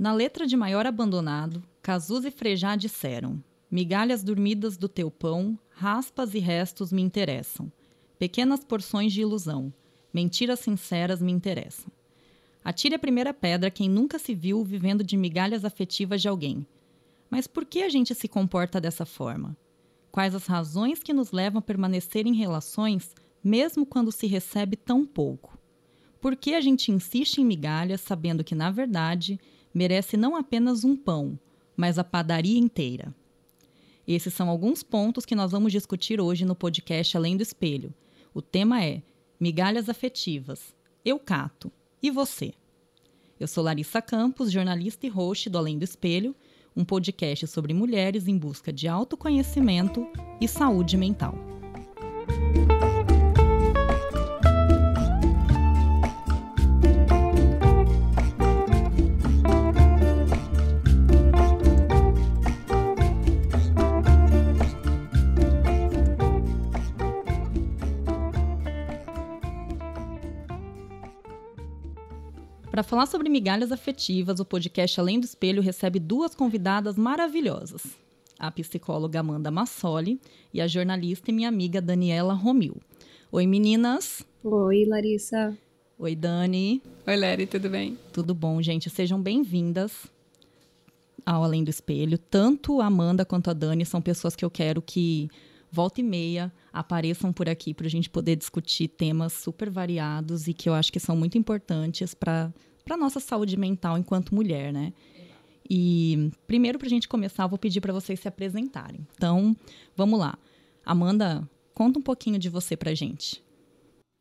Na letra de Maior Abandonado, Cazus e Frejá disseram: Migalhas dormidas do teu pão, raspas e restos me interessam. Pequenas porções de ilusão, mentiras sinceras me interessam. Atire a primeira pedra quem nunca se viu vivendo de migalhas afetivas de alguém. Mas por que a gente se comporta dessa forma? Quais as razões que nos levam a permanecer em relações mesmo quando se recebe tão pouco? Por que a gente insiste em migalhas sabendo que, na verdade, merece não apenas um pão, mas a padaria inteira? Esses são alguns pontos que nós vamos discutir hoje no podcast Além do Espelho. O tema é Migalhas Afetivas. Eu cato. E você? Eu sou Larissa Campos, jornalista e host do Além do Espelho, um podcast sobre mulheres em busca de autoconhecimento e saúde mental. Falar sobre migalhas afetivas, o podcast Além do Espelho recebe duas convidadas maravilhosas. A psicóloga Amanda Massoli e a jornalista e minha amiga Daniela Romil. Oi, meninas. Oi, Larissa. Oi, Dani. Oi, Lery, tudo bem? Tudo bom, gente? Sejam bem-vindas ao Além do Espelho. Tanto a Amanda quanto a Dani são pessoas que eu quero que volta e meia apareçam por aqui para a gente poder discutir temas super variados e que eu acho que são muito importantes para para nossa saúde mental enquanto mulher, né? E primeiro, para a gente começar, vou pedir para vocês se apresentarem. Então, vamos lá. Amanda, conta um pouquinho de você para gente.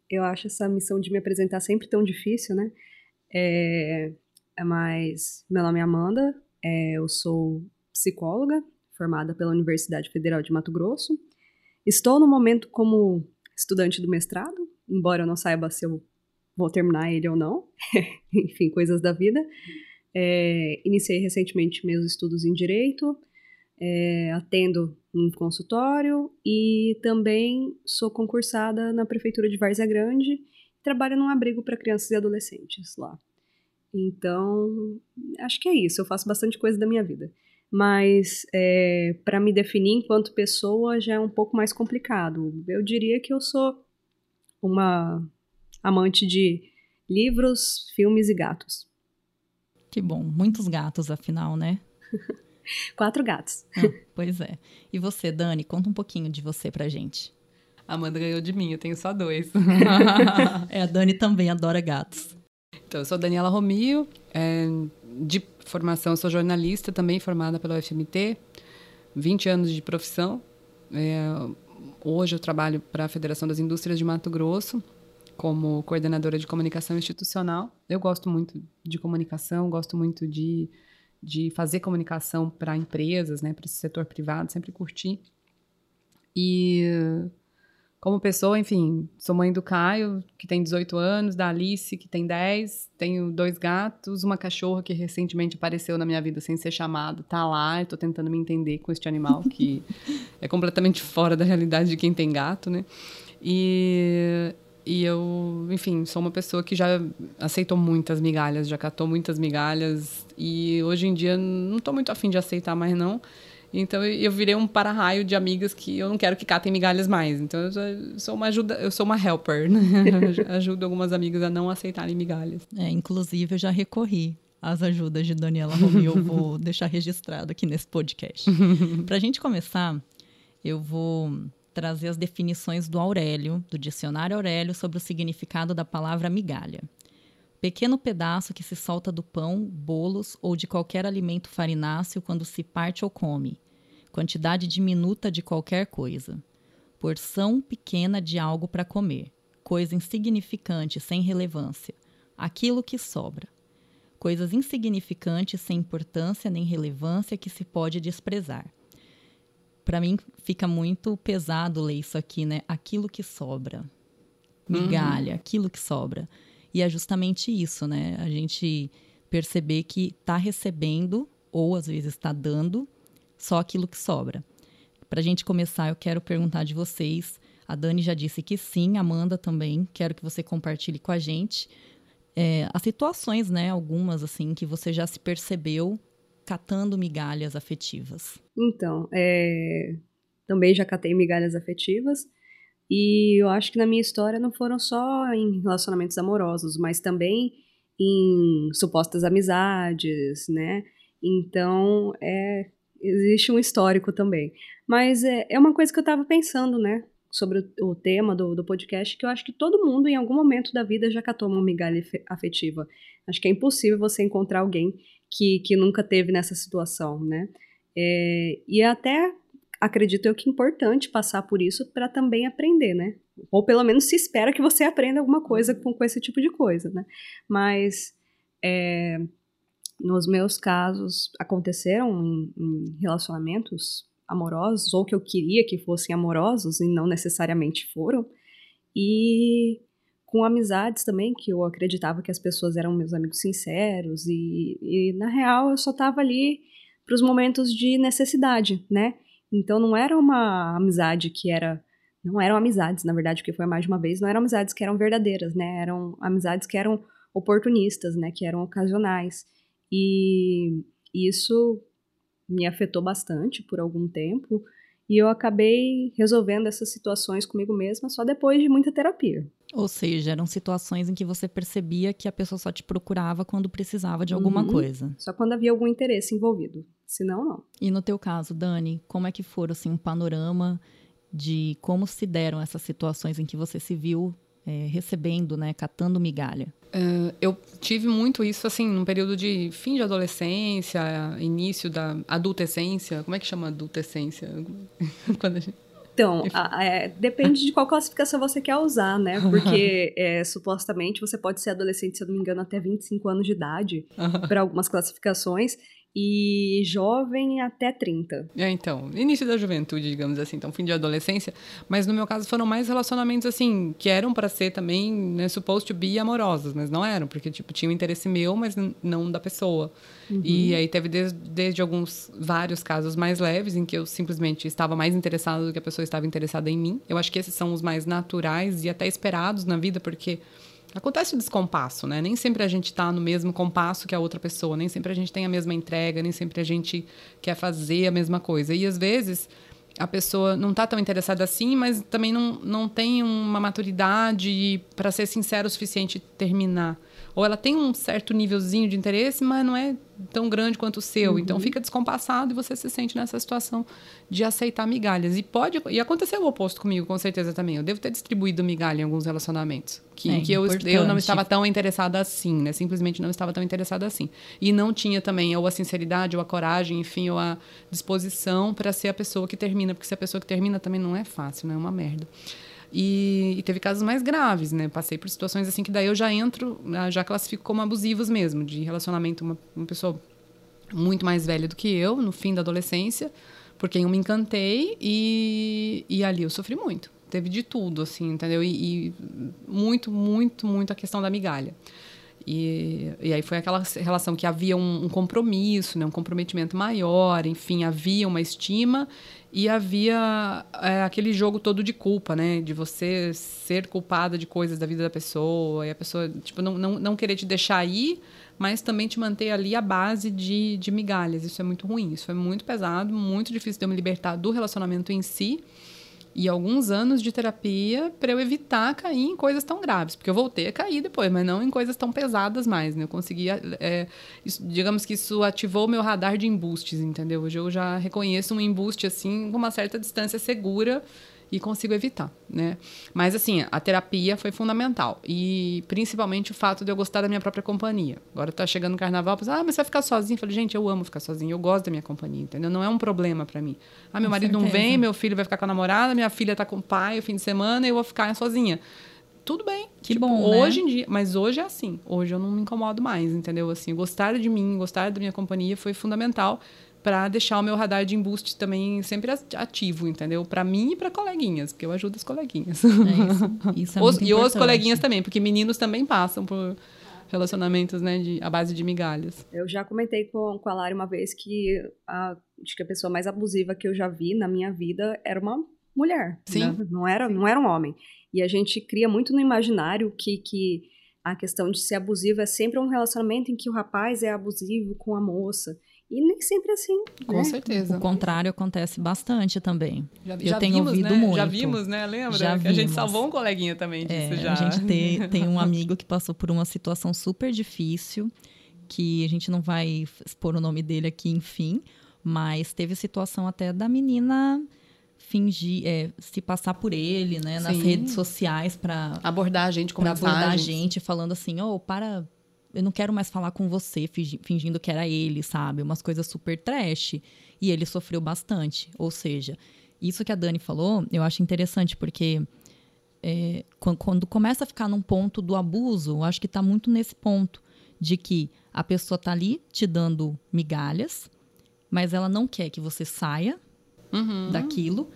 Eu acho essa missão de me apresentar sempre tão difícil, né? É, é mais. Meu nome é Amanda, é, eu sou psicóloga, formada pela Universidade Federal de Mato Grosso. Estou no momento como estudante do mestrado, embora eu não saiba se eu vou terminar ele ou não, enfim, coisas da vida. É, iniciei recentemente meus estudos em Direito, é, atendo um consultório e também sou concursada na Prefeitura de Várzea Grande trabalho num abrigo para crianças e adolescentes lá. Então, acho que é isso, eu faço bastante coisa da minha vida. Mas é, para me definir enquanto pessoa já é um pouco mais complicado. Eu diria que eu sou uma amante de livros, filmes e gatos. Que bom, muitos gatos, afinal, né? Quatro gatos. Ah, pois é. E você, Dani, conta um pouquinho de você pra gente. Amanda ganhou de mim, eu tenho só dois. é, a Dani também adora gatos. Então, eu sou Daniela Romio, é, de formação, sou jornalista, também formada pela UFMT, 20 anos de profissão. É, hoje eu trabalho para a Federação das Indústrias de Mato Grosso, como coordenadora de comunicação institucional. Eu gosto muito de comunicação, gosto muito de, de fazer comunicação para empresas, né, para esse setor privado, sempre curti. E como pessoa, enfim, sou mãe do Caio, que tem 18 anos, da Alice, que tem 10, tenho dois gatos, uma cachorra que recentemente apareceu na minha vida sem ser chamado, tá lá, estou tentando me entender com este animal que é completamente fora da realidade de quem tem gato, né? E e eu, enfim, sou uma pessoa que já aceitou muitas migalhas, já catou muitas migalhas. E hoje em dia não estou muito afim de aceitar mais, não. Então eu virei um para-raio de amigas que eu não quero que catem migalhas mais. Então eu sou uma ajuda, eu sou uma helper, né? Ajudo algumas amigas a não aceitarem migalhas. É, inclusive eu já recorri às ajudas de Daniela Romeu, eu vou deixar registrado aqui nesse podcast. Para a gente começar, eu vou trazer as definições do Aurélio, do dicionário Aurélio, sobre o significado da palavra migalha. Pequeno pedaço que se solta do pão, bolos ou de qualquer alimento farináceo quando se parte ou come. Quantidade diminuta de qualquer coisa. Porção pequena de algo para comer. Coisa insignificante, sem relevância. Aquilo que sobra. Coisas insignificantes, sem importância nem relevância que se pode desprezar para mim fica muito pesado ler isso aqui, né? Aquilo que sobra. Migalha, uhum. aquilo que sobra. E é justamente isso, né? A gente perceber que está recebendo, ou às vezes está dando, só aquilo que sobra. Para a gente começar, eu quero perguntar de vocês. A Dani já disse que sim, Amanda também. Quero que você compartilhe com a gente. é, as situações, né, algumas assim, que você já se percebeu catando migalhas afetivas. Então, é, também já catei migalhas afetivas. E eu acho que na minha história não foram só em relacionamentos amorosos, mas também em supostas amizades, né? Então, é, existe um histórico também. Mas é, é uma coisa que eu estava pensando, né? Sobre o, o tema do, do podcast, que eu acho que todo mundo, em algum momento da vida, já catou uma migalha afetiva. Acho que é impossível você encontrar alguém que, que nunca teve nessa situação, né? É, e até acredito eu que é importante passar por isso para também aprender, né? Ou pelo menos se espera que você aprenda alguma coisa com, com esse tipo de coisa, né? Mas é, nos meus casos aconteceram em, em, relacionamentos amorosos ou que eu queria que fossem amorosos e não necessariamente foram e com amizades também que eu acreditava que as pessoas eram meus amigos sinceros e, e na real eu só tava ali para os momentos de necessidade, né? Então não era uma amizade que era. Não eram amizades, na verdade, porque foi mais de uma vez, não eram amizades que eram verdadeiras, né? Eram amizades que eram oportunistas, né? Que eram ocasionais. E isso me afetou bastante por algum tempo. E eu acabei resolvendo essas situações comigo mesma só depois de muita terapia. Ou seja, eram situações em que você percebia que a pessoa só te procurava quando precisava de alguma uhum. coisa. Só quando havia algum interesse envolvido. Senão, não. E no teu caso, Dani, como é que foi assim, um panorama de como se deram essas situações em que você se viu é, recebendo, né, catando migalha? Uh, eu tive muito isso, assim, num período de fim de adolescência, início da adultescência. Como é que chama adultescência? Quando a gente... Então, a, é, depende de qual classificação você quer usar, né? Porque é, supostamente você pode ser adolescente, se eu não me engano, até 25 anos de idade, para algumas classificações e jovem até 30. É, então, início da juventude, digamos assim, então fim de adolescência, mas no meu caso foram mais relacionamentos assim, que eram para ser também, né, supposed to be amorosos, mas não eram, porque tipo, tinha um interesse meu, mas não da pessoa. Uhum. E aí teve desde, desde alguns vários casos mais leves em que eu simplesmente estava mais interessado do que a pessoa estava interessada em mim. Eu acho que esses são os mais naturais e até esperados na vida, porque Acontece o descompasso, né? Nem sempre a gente está no mesmo compasso que a outra pessoa, nem sempre a gente tem a mesma entrega, nem sempre a gente quer fazer a mesma coisa. E às vezes a pessoa não está tão interessada assim, mas também não, não tem uma maturidade para ser sincero o suficiente terminar ou ela tem um certo nívelzinho de interesse, mas não é tão grande quanto o seu. Uhum. Então fica descompassado e você se sente nessa situação de aceitar migalhas. E pode e aconteceu o oposto comigo, com certeza também. Eu devo ter distribuído migalha em alguns relacionamentos que, é, que eu, eu não estava tão interessada assim, né? Simplesmente não estava tão interessada assim. E não tinha também ou a sinceridade, ou a coragem, enfim, ou a disposição para ser a pessoa que termina, porque se a pessoa que termina também não é fácil, né? É uma merda. E, e, teve casos mais graves, né? Passei por situações assim que daí eu já entro, ah, já classifico como abusivos mesmo, de relacionamento uma, uma pessoa muito mais velha do que eu, no fim da adolescência, por quem eu me encantei e, e ali eu sofri muito. Teve de tudo, assim, entendeu? E, e muito, muito, muito a questão da migalha. E, e aí foi aquela relação que havia um, um compromisso, né, um comprometimento maior, enfim, havia uma estima e havia é, aquele jogo todo de culpa, né? De você ser culpada de coisas da vida da pessoa e a pessoa, tipo, não, não, não querer te deixar ir, mas também te manter ali a base de, de migalhas. Isso é muito ruim, isso é muito pesado, muito difícil de eu me libertar do relacionamento em si e alguns anos de terapia para eu evitar cair em coisas tão graves, porque eu voltei a cair depois, mas não em coisas tão pesadas mais, né? Eu consegui, é, isso, digamos que isso ativou meu radar de embustes, entendeu? Hoje eu já reconheço um embuste assim com uma certa distância segura e consigo evitar, né? Mas assim, a terapia foi fundamental e principalmente o fato de eu gostar da minha própria companhia. Agora tá chegando o carnaval, pensa, ah, mas você vai ficar sozinho? Eu falei, gente, eu amo ficar sozinho, eu gosto da minha companhia, entendeu? Não é um problema para mim. Ah, meu com marido certeza. não vem, meu filho vai ficar com a namorada, minha filha tá com o pai o fim de semana eu vou ficar sozinha. Tudo bem. Que tipo, bom, né? Hoje em dia, mas hoje é assim. Hoje eu não me incomodo mais, entendeu? Assim, gostar de mim, gostar da minha companhia foi fundamental para deixar o meu radar de embuste também sempre ativo, entendeu? Para mim e para coleguinhas, porque eu ajudo as coleguinhas. É isso, isso é os, e os coleguinhas também, porque meninos também passam por relacionamentos, né, de, à base de migalhas. Eu já comentei com, com a Lari uma vez que a, acho que a pessoa mais abusiva que eu já vi na minha vida era uma mulher. Sim. Né? Não, era, não era um homem. E a gente cria muito no imaginário que, que a questão de ser abusivo é sempre um relacionamento em que o rapaz é abusivo com a moça. E nem sempre é assim. Com né? certeza. O contrário acontece bastante também. Já, Eu já tenho vimos, ouvido né? muito. Já vimos, né? Lembra? Já que a gente vimos. salvou um coleguinha também disso É, já. A gente tem, tem um amigo que passou por uma situação super difícil, que a gente não vai expor o nome dele aqui, enfim, mas teve situação até da menina fingir, é, se passar por ele, né, nas Sim. redes sociais para Abordar a gente com para abordar a gente, falando assim, ô, para, eu não quero mais falar com você, fingi- fingindo que era ele, sabe? Umas coisas super trash. E ele sofreu bastante. Ou seja, isso que a Dani falou, eu acho interessante, porque é, quan- quando começa a ficar num ponto do abuso, eu acho que tá muito nesse ponto de que a pessoa tá ali te dando migalhas, mas ela não quer que você saia Uhum. daquilo.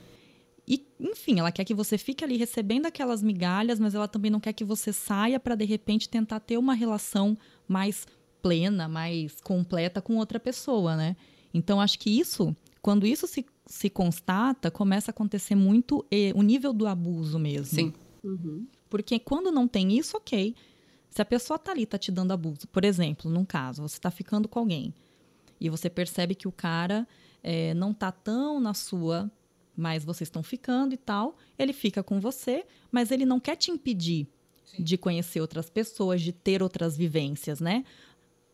E, enfim, ela quer que você fique ali recebendo aquelas migalhas, mas ela também não quer que você saia para de repente tentar ter uma relação mais plena, mais completa com outra pessoa, né? Então, acho que isso, quando isso se, se constata, começa a acontecer muito eh, o nível do abuso mesmo. Sim. Uhum. Porque quando não tem isso, ok. Se a pessoa tá ali, tá te dando abuso. Por exemplo, num caso, você tá ficando com alguém e você percebe que o cara eh, não tá tão na sua, mas vocês estão ficando e tal, ele fica com você, mas ele não quer te impedir de conhecer outras pessoas, de ter outras vivências, né?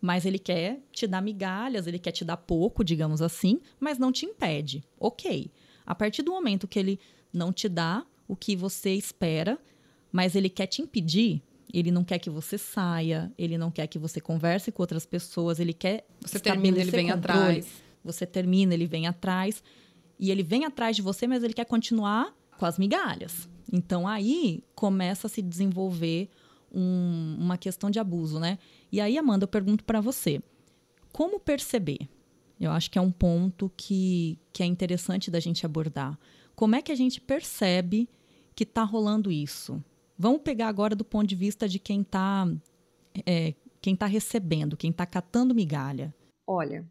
Mas ele quer te dar migalhas, ele quer te dar pouco, digamos assim, mas não te impede. Ok. A partir do momento que ele não te dá o que você espera, mas ele quer te impedir, ele não quer que você saia, ele não quer que você converse com outras pessoas, ele quer Você termina, ele vem controle. atrás. Você termina, ele vem atrás. E ele vem atrás de você, mas ele quer continuar com as migalhas. Então aí começa a se desenvolver um- uma questão de abuso, né? E aí, Amanda, eu pergunto para você: como perceber? Eu acho que é um ponto que, que é interessante da gente abordar. Como é que a gente percebe que está rolando isso? Vamos pegar agora do ponto de vista de quem está quem tá recebendo, quem está catando migalha. Olha,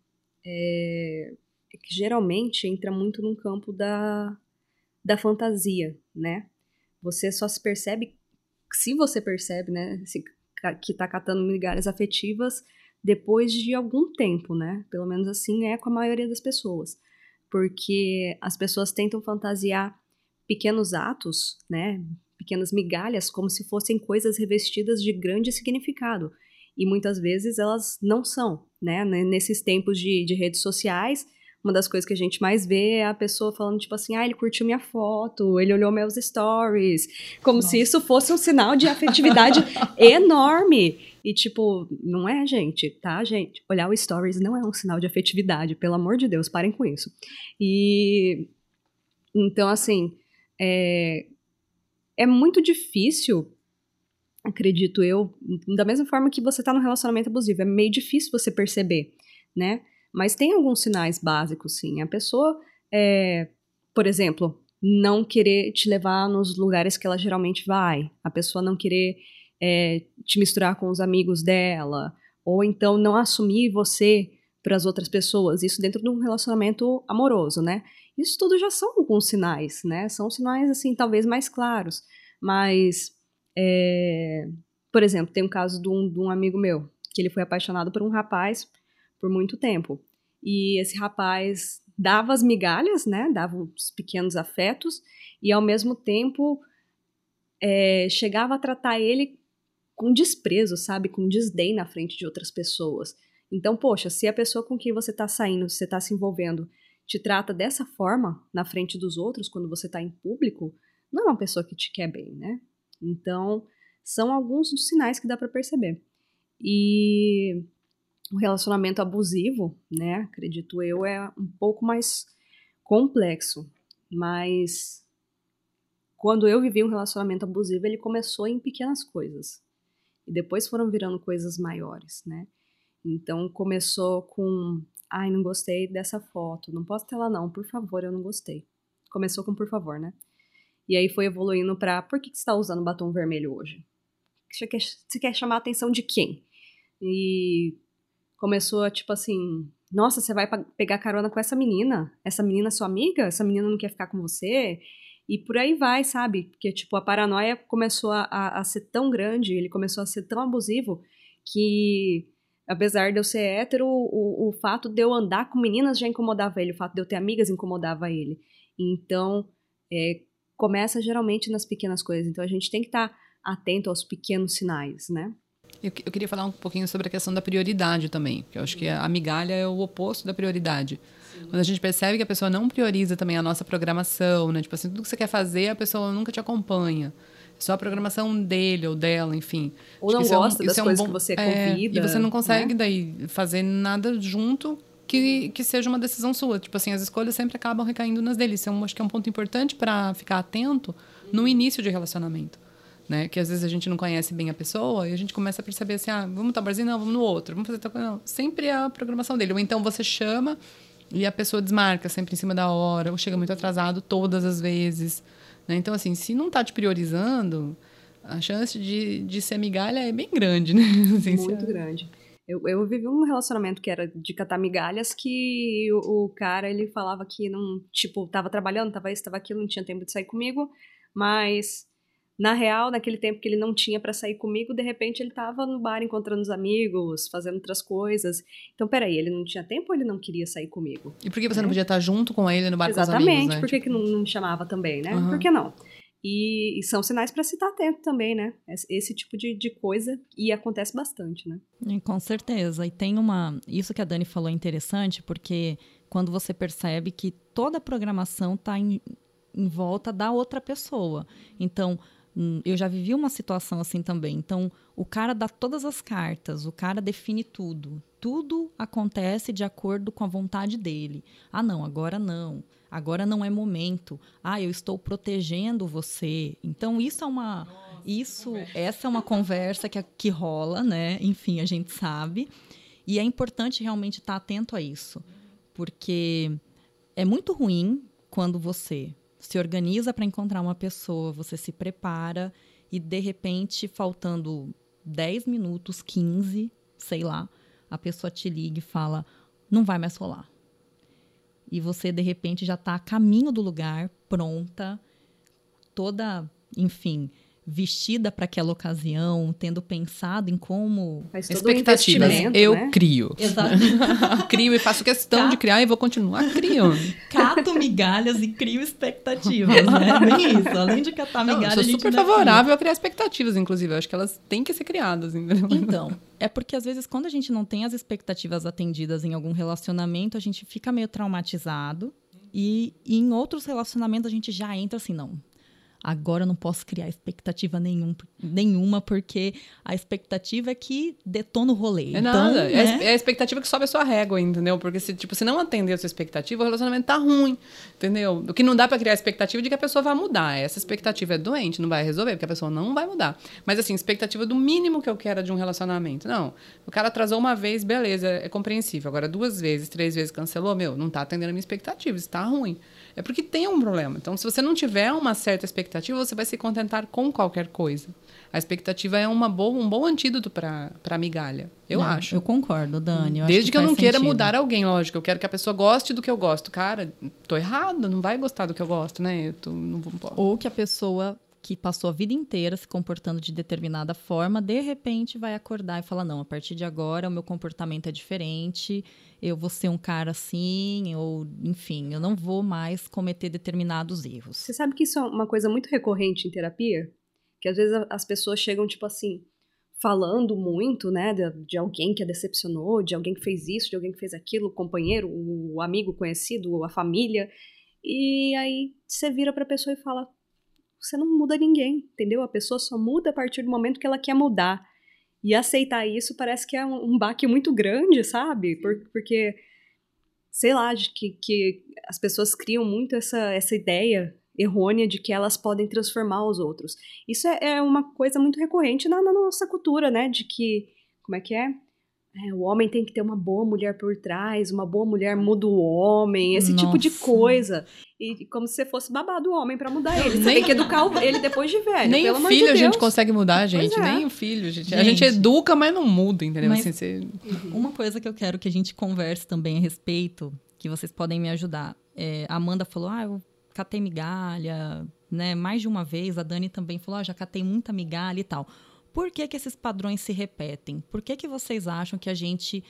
é, é que geralmente entra muito num campo da, da fantasia, né? Você só se percebe, se você percebe, né, se, que tá catando migalhas afetivas depois de algum tempo, né? Pelo menos assim é com a maioria das pessoas. Porque as pessoas tentam fantasiar pequenos atos, né? Pequenas migalhas, como se fossem coisas revestidas de grande significado e muitas vezes elas não são, né? Nesses tempos de, de redes sociais, uma das coisas que a gente mais vê é a pessoa falando, tipo assim, ah, ele curtiu minha foto, ele olhou meus stories, como se isso fosse um sinal de afetividade enorme. E, tipo, não é, gente, tá, gente? Olhar o stories não é um sinal de afetividade, pelo amor de Deus, parem com isso. E. Então, assim, é, é muito difícil acredito eu, da mesma forma que você tá num relacionamento abusivo, é meio difícil você perceber, né? Mas tem alguns sinais básicos, sim. A pessoa, é, por exemplo, não querer te levar nos lugares que ela geralmente vai, a pessoa não querer é, te misturar com os amigos dela, ou então não assumir você para as outras pessoas, isso dentro de um relacionamento amoroso, né? Isso tudo já são alguns sinais, né? São sinais, assim, talvez mais claros, mas é, por exemplo, tem um caso de um, de um amigo meu, que ele foi apaixonado por um rapaz por muito tempo. E esse rapaz dava as migalhas, né? Dava os pequenos afetos, e ao mesmo tempo é, chegava a tratar ele com desprezo, sabe? Com desdém na frente de outras pessoas. Então, poxa, se a pessoa com quem você tá saindo, você tá se envolvendo, te trata dessa forma na frente dos outros, quando você tá em público, não é uma pessoa que te quer bem, né? Então, são alguns dos sinais que dá para perceber. E o relacionamento abusivo, né, acredito eu, é um pouco mais complexo, mas quando eu vivi um relacionamento abusivo, ele começou em pequenas coisas e depois foram virando coisas maiores, né? Então começou com, ai, não gostei dessa foto, não posso ter ela não, por favor, eu não gostei. Começou com por favor, né? E aí foi evoluindo pra, por que, que você tá usando batom vermelho hoje? Você quer, você quer chamar a atenção de quem? E começou a, tipo assim, nossa, você vai pegar carona com essa menina? Essa menina é sua amiga? Essa menina não quer ficar com você? E por aí vai, sabe? Porque, tipo, a paranoia começou a, a, a ser tão grande, ele começou a ser tão abusivo, que apesar de eu ser hétero, o, o fato de eu andar com meninas já incomodava ele, o fato de eu ter amigas incomodava ele. Então, é, começa geralmente nas pequenas coisas. Então, a gente tem que estar tá atento aos pequenos sinais, né? Eu, eu, queria falar um pouquinho sobre a questão da prioridade também, porque eu acho que a migalha é o oposto da prioridade. Sim. Quando a gente percebe que a pessoa não prioriza também a nossa programação, né? Tipo assim, tudo que você quer fazer, a pessoa nunca te acompanha só a programação dele ou dela, enfim. Ou não gosta é um, das é um coisas bom, que você é, convida. E você não consegue né? daí fazer nada junto que, que seja uma decisão sua. Tipo assim, as escolhas sempre acabam recaindo nas deles. Isso é um, acho que é um ponto importante para ficar atento no início de relacionamento. Né? Que às vezes a gente não conhece bem a pessoa e a gente começa a perceber assim, ah, vamos tal barzinho? Não, vamos no outro. Vamos fazer tal coisa? Não. Sempre é a programação dele. Ou então você chama e a pessoa desmarca sempre em cima da hora, ou chega muito atrasado todas as vezes. Né? Então, assim, se não está te priorizando, a chance de, de ser migalha é bem grande, né? Assim, Muito se... grande. Eu, eu vivi um relacionamento que era de catar migalhas que o, o, cara, ele falava que não, tipo, tava trabalhando, tava isso, tava aquilo, não tinha tempo de sair comigo, mas na real, naquele tempo que ele não tinha para sair comigo, de repente ele tava no bar encontrando os amigos, fazendo outras coisas. Então, peraí, ele não tinha tempo ou ele não queria sair comigo? E por que você é? não podia estar junto com ele no bar Exatamente, com os amigos, né? por que, tipo... que não, não me chamava também, né? Uhum. Por que não? E, e, são sinais para se estar atento também, né? Esse, esse tipo de, de, coisa, e acontece bastante, né? com certeza. E tem uma. Isso que a Dani falou é interessante, porque quando você percebe que toda a programação está em, em volta da outra pessoa. Então, eu já vivi uma situação assim também. Então, o cara dá todas as cartas, o cara define tudo. Tudo acontece de acordo com a vontade dele. Ah, não, agora não. Agora não é momento. Ah, eu estou protegendo você. Então, isso é uma. Nossa, isso, essa é uma conversa que, que rola, né? Enfim, a gente sabe. E é importante realmente estar atento a isso. Porque é muito ruim quando você se organiza para encontrar uma pessoa, você se prepara e de repente, faltando 10 minutos, 15, sei lá, a pessoa te liga e fala: não vai mais rolar. E você, de repente, já está a caminho do lugar, pronta, toda, enfim, vestida para aquela ocasião, tendo pensado em como. Expectativas. Um eu né? crio. Exato. crio e faço questão Cato... de criar e vou continuar criando. Cato migalhas e crio expectativas, né? Bem isso. Além de catar migalhas. Não, eu sou super favorável cria. a criar expectativas, inclusive. Eu acho que elas têm que ser criadas, entendeu? Então. É porque às vezes, quando a gente não tem as expectativas atendidas em algum relacionamento, a gente fica meio traumatizado. E, e em outros relacionamentos a gente já entra assim, não, Agora eu não posso criar expectativa nenhum, nenhuma, porque a expectativa é que detona o rolê. É então, nada. É né? É a expectativa que sobe a sua régua, entendeu? Porque se, tipo, se não atender a sua expectativa, o relacionamento tá ruim, entendeu? O que não dá para criar a expectativa de que a pessoa vai mudar. Essa expectativa é doente, não vai resolver, porque a pessoa não vai mudar. Mas, assim, expectativa do mínimo que eu quero de um relacionamento. Não. O cara atrasou uma vez, beleza, é compreensível. Agora, duas vezes, três vezes cancelou, meu, não tá atendendo a minha expectativa, está ruim é porque tem um problema. Então, se você não tiver uma certa expectativa, você vai se contentar com qualquer coisa. A expectativa é uma boa, um bom antídoto para a migalha. Eu não, acho. Eu concordo, Dani. Eu Desde que, que eu não sentido. queira mudar alguém, lógico. Eu quero que a pessoa goste do que eu gosto. Cara, tô errado, não vai gostar do que eu gosto, né? Eu tô, não vou, Ou que a pessoa que passou a vida inteira se comportando de determinada forma, de repente vai acordar e falar: não, a partir de agora o meu comportamento é diferente, eu vou ser um cara assim, ou enfim, eu não vou mais cometer determinados erros. Você sabe que isso é uma coisa muito recorrente em terapia? Que às vezes as pessoas chegam, tipo assim, falando muito, né, de, de, alguém que a decepcionou, de alguém que fez isso, de alguém que fez aquilo, o companheiro, o amigo conhecido, a família. E aí você vira pra pessoa e fala: você não muda ninguém, entendeu? A pessoa só muda a partir do momento que ela quer mudar. E aceitar isso parece que é um, um baque muito grande, sabe? Por, porque, sei lá, que, que as pessoas criam muito essa, essa ideia errônea de que elas podem transformar os outros. Isso é, é uma coisa muito recorrente na, na, nossa cultura, né? De que, como é que é? É? O homem tem que ter uma boa mulher por trás, uma boa mulher muda o homem, esse Nossa. tipo de coisa. E como se você fosse babado o homem para mudar ele. Você nem, tem que educar ele depois de velho. Nem o filho de a gente consegue mudar, gente. É. Nem o filho. Gente. gente. A gente educa, mas não muda, entendeu? Mas, assim, você... Uma coisa que eu quero que a gente converse também a respeito, que vocês podem me ajudar. É, a Amanda falou: ah, eu catei migalha, né? Mais de uma vez, a Dani também falou, ah, já catei muita migalha e tal. Por que, que esses padrões se repetem? Por que, que vocês acham que a gente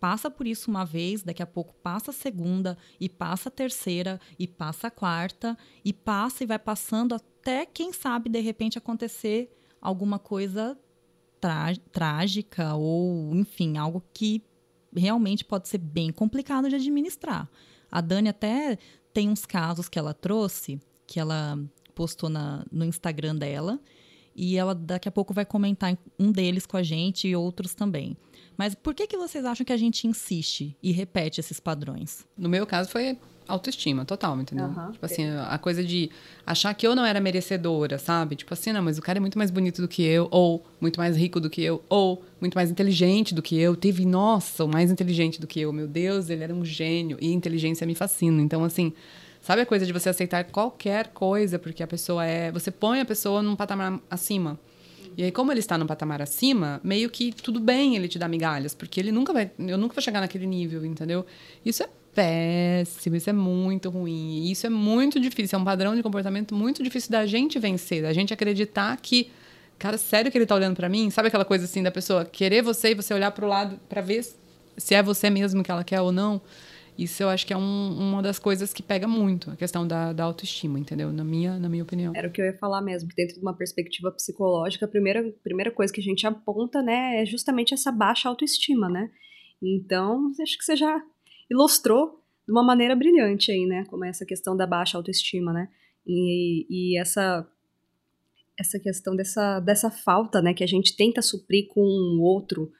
passa por isso uma vez, daqui a pouco passa a segunda, e passa a terceira, e passa a quarta, e passa e vai passando até, quem sabe, de repente acontecer alguma coisa trágica ou, enfim, algo que realmente pode ser bem complicado de administrar. A Dani até tem uns casos que ela trouxe, que ela postou na, no Instagram dela, e ela daqui a pouco vai comentar um deles com a gente e outros também. Mas por que, que vocês acham que a gente insiste e repete esses padrões? No meu caso foi autoestima total, entendeu? Uhum. Tipo assim, a coisa de achar que eu não era merecedora, sabe? Tipo assim, não, mas o cara é muito mais bonito do que eu, ou muito mais rico do que eu, ou muito mais inteligente do que eu. Teve, nossa, o mais inteligente do que eu. Meu Deus, ele era um gênio. E inteligência me fascina. Então, assim, sabe a coisa de você aceitar qualquer coisa porque a pessoa é. Você põe a pessoa num patamar acima. E aí, como ele está num patamar acima, meio que tudo bem ele te dar migalhas, porque ele nunca vai. Eu nunca vou chegar naquele nível, entendeu? Isso é péssimo, isso é muito ruim. Isso é muito difícil, é um padrão de comportamento muito difícil da gente vencer, da gente acreditar que, cara, sério que ele tá olhando para mim? Sabe aquela coisa assim da pessoa querer você e você olhar para o lado para ver se é você mesmo que ela quer ou não? Isso eu acho que é um, uma das coisas que pega muito, a questão da, da, autoestima, entendeu? Na minha, na minha opinião. Era o que eu ia falar mesmo, que dentro de uma perspectiva psicológica, a primeira, primeira coisa que a gente aponta, né, é justamente essa baixa autoestima, né? Então, acho que você já ilustrou de uma maneira brilhante aí, né? Como é essa questão da baixa autoestima, né? E, e essa essa questão dessa, dessa falta, né, que a gente tenta suprir com o outro.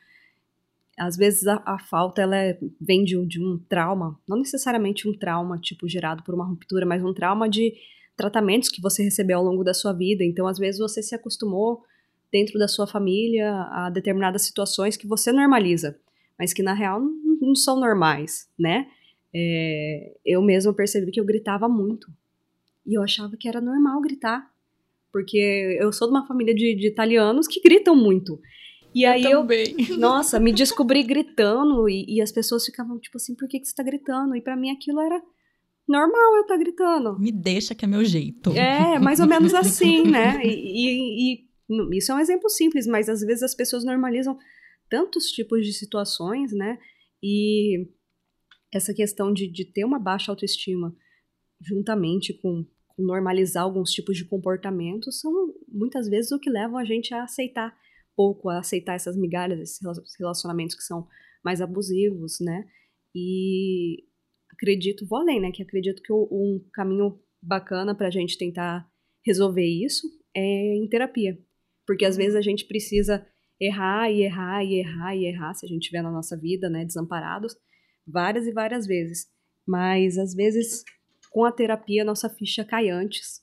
Às vezes a, a falta ela é, vem de, de um trauma, não necessariamente um trauma tipo gerado por uma ruptura, mas um trauma de tratamentos que você recebeu ao longo da sua vida. Então, às vezes você se acostumou dentro da sua família a determinadas situações que você normaliza, mas que na real não, não são normais, né? É, eu mesma percebi que eu gritava muito. E eu achava que era normal gritar. Porque eu sou de uma família de, de italianos que gritam muito. E aí eu, eu nossa, me descobri gritando e, e, as pessoas ficavam tipo assim, por que, que você tá gritando? E para mim aquilo era normal eu estar tá gritando. Me deixa que é meu jeito. É, mais ou menos assim, né? E, e, e isso é um exemplo simples, mas às vezes as pessoas normalizam tantos tipos de situações, né? E essa questão de, de ter uma baixa autoestima juntamente com, com normalizar alguns tipos de comportamentos são muitas vezes o que levam a gente a aceitar pouco, a aceitar essas migalhas, esses relacionamentos que são mais abusivos, né? E acredito, vou além, né? Que acredito que um caminho bacana para a gente tentar resolver isso é em terapia. Porque às vezes a gente precisa errar e errar e errar e errar, se a gente estiver na nossa vida, né, desamparados, várias e várias vezes. Mas às vezes com a terapia nossa ficha cai antes.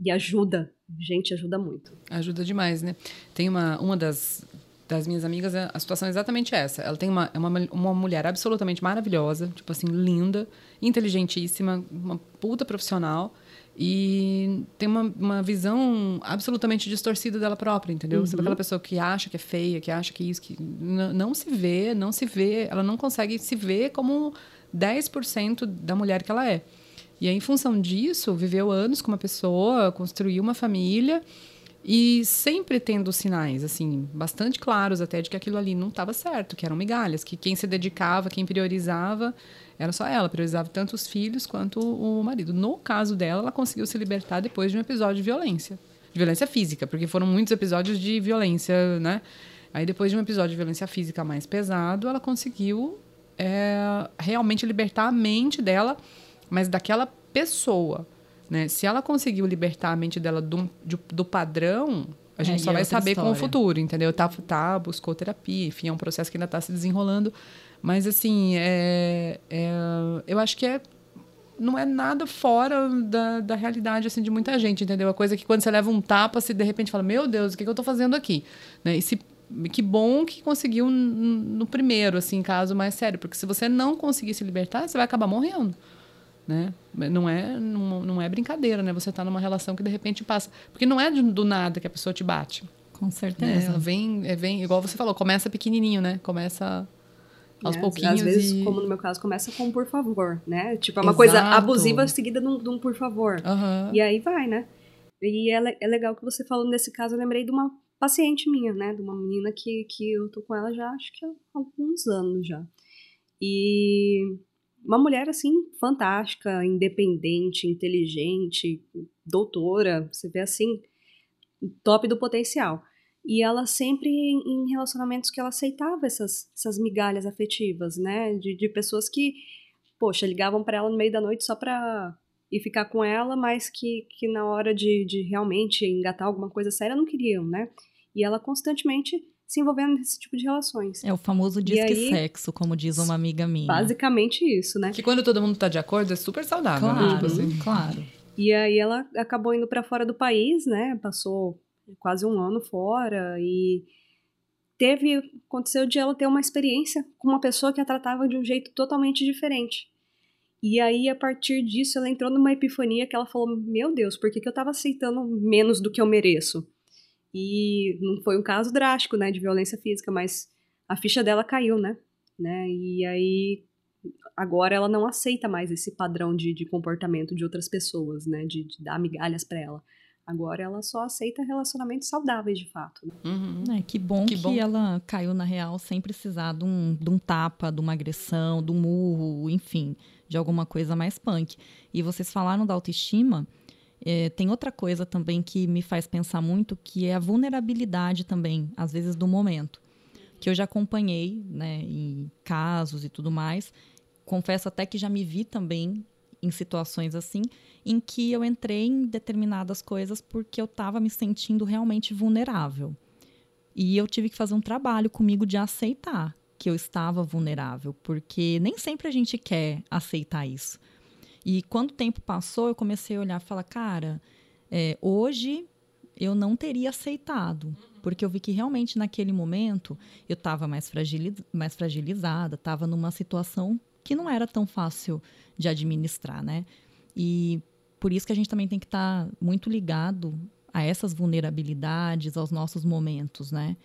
E ajuda, gente, ajuda muito. Ajuda demais, né? Tem uma, uma das, das minhas amigas, a situação é exatamente essa. Ela tem uma, é uma, uma mulher absolutamente maravilhosa, tipo assim, linda, inteligentíssima, uma puta profissional e tem uma, uma visão absolutamente distorcida dela própria, entendeu? Uhum. Sabe aquela pessoa que acha que é feia, que acha que isso, que não se vê, não se vê, ela não consegue se ver como 10% da mulher que ela é. E aí, em função disso, viveu anos com uma pessoa, construiu uma família e sempre tendo sinais, assim, bastante claros até de que aquilo ali não estava certo, que eram migalhas, que quem se dedicava, quem priorizava era só ela, priorizava tanto os filhos quanto o marido. No caso dela, ela conseguiu se libertar depois de um episódio de violência. De violência física, porque foram muitos episódios de violência, né? Aí depois de um episódio de violência física mais pesado, ela conseguiu é, realmente libertar a mente dela, mas daquela pessoa. Né? Se ela conseguiu libertar a mente dela do, do, do padrão, a gente é, só vai saber história. com o futuro, entendeu? Tá, tá, buscou terapia, enfim, é um processo que ainda está se desenrolando. Mas, assim, é, é, eu acho que é não é nada fora da, da realidade assim de muita gente, entendeu? A coisa que quando você leva um tapa, você de repente fala, meu Deus, o que, que eu estou fazendo aqui? Né? E se, que bom que conseguiu no primeiro, assim, caso mais sério, porque se você não conseguir se libertar, você vai acabar morrendo. Né? Não, é, não, não é brincadeira, né? Você está numa relação que de repente passa. Porque não é do nada que a pessoa te bate. Com certeza. Né? Ela vem, é, vem, igual você falou, começa pequenininho, né? Começa Aos né? pouquinhos Às vezes, e- como no meu caso, começa com por favor, né? Tipo, é uma Exato. coisa abusiva seguida de um, de um por favor. Aham. E aí vai, né? E é, é legal que você falando desse caso, eu lembrei de uma paciente minha, né? De uma menina que, que eu tô com ela já, acho que há alguns anos já. E uma mulher, assim, fantástica, independente, inteligente, doutora, você vê assim, top do potencial. E ela sempre em relacionamentos que ela aceitava essas, essas migalhas afetivas, né? De, de pessoas que, poxa, ligavam pra ela no meio da noite só pra ir ficar com ela, mas que, que na hora de, de realmente engatar alguma coisa séria não queriam, né? E ela constantemente se envolvendo nesse tipo de relações. É o famoso disque aí- sexo, como diz uma amiga minha. Basicamente isso, né? Que quando todo mundo tá de acordo é super saudável, né? Claro, Tipo assim. claro. E aí ela acabou indo pra fora do país, né? Passou quase um ano fora e teve aconteceu de ela ter uma experiência com uma pessoa que a tratava de um jeito totalmente diferente. E aí a partir disso ela entrou numa epifania que ela falou: "Meu Deus, por que, que eu tava aceitando menos do que eu mereço?" E não foi um caso drástico, né, de violência física, mas a ficha dela caiu, né? né? E aí agora ela não aceita mais esse padrão de, de comportamento de outras pessoas, né? De, de dar migalhas pra ela. Agora ela só aceita relacionamentos saudáveis, de fato. né? Uhum. É, que bom que, Que bom. ela caiu na real sem precisar de um, de um tapa, de uma agressão, de um murro, enfim, de alguma coisa mais punk. E vocês falaram da autoestima, é, tem outra coisa também que me faz pensar muito, que é a vulnerabilidade também, às vezes, do momento. Que eu já acompanhei, né, em casos e tudo mais. Confesso até que já me vi também em situações assim, em que eu entrei em determinadas coisas porque eu estava me sentindo realmente vulnerável. E eu tive que fazer um trabalho comigo de aceitar que eu estava vulnerável, porque nem sempre a gente quer aceitar isso. E quando o tempo passou, eu comecei a olhar e falar, cara, é, hoje eu não teria aceitado, porque eu vi que realmente naquele momento eu estava mais, fragili mais fragilizada, estava numa situação que não era tão fácil de administrar, né? E por isso que a gente também tem que estar muito ligado a essas vulnerabilidades, aos nossos momentos, né?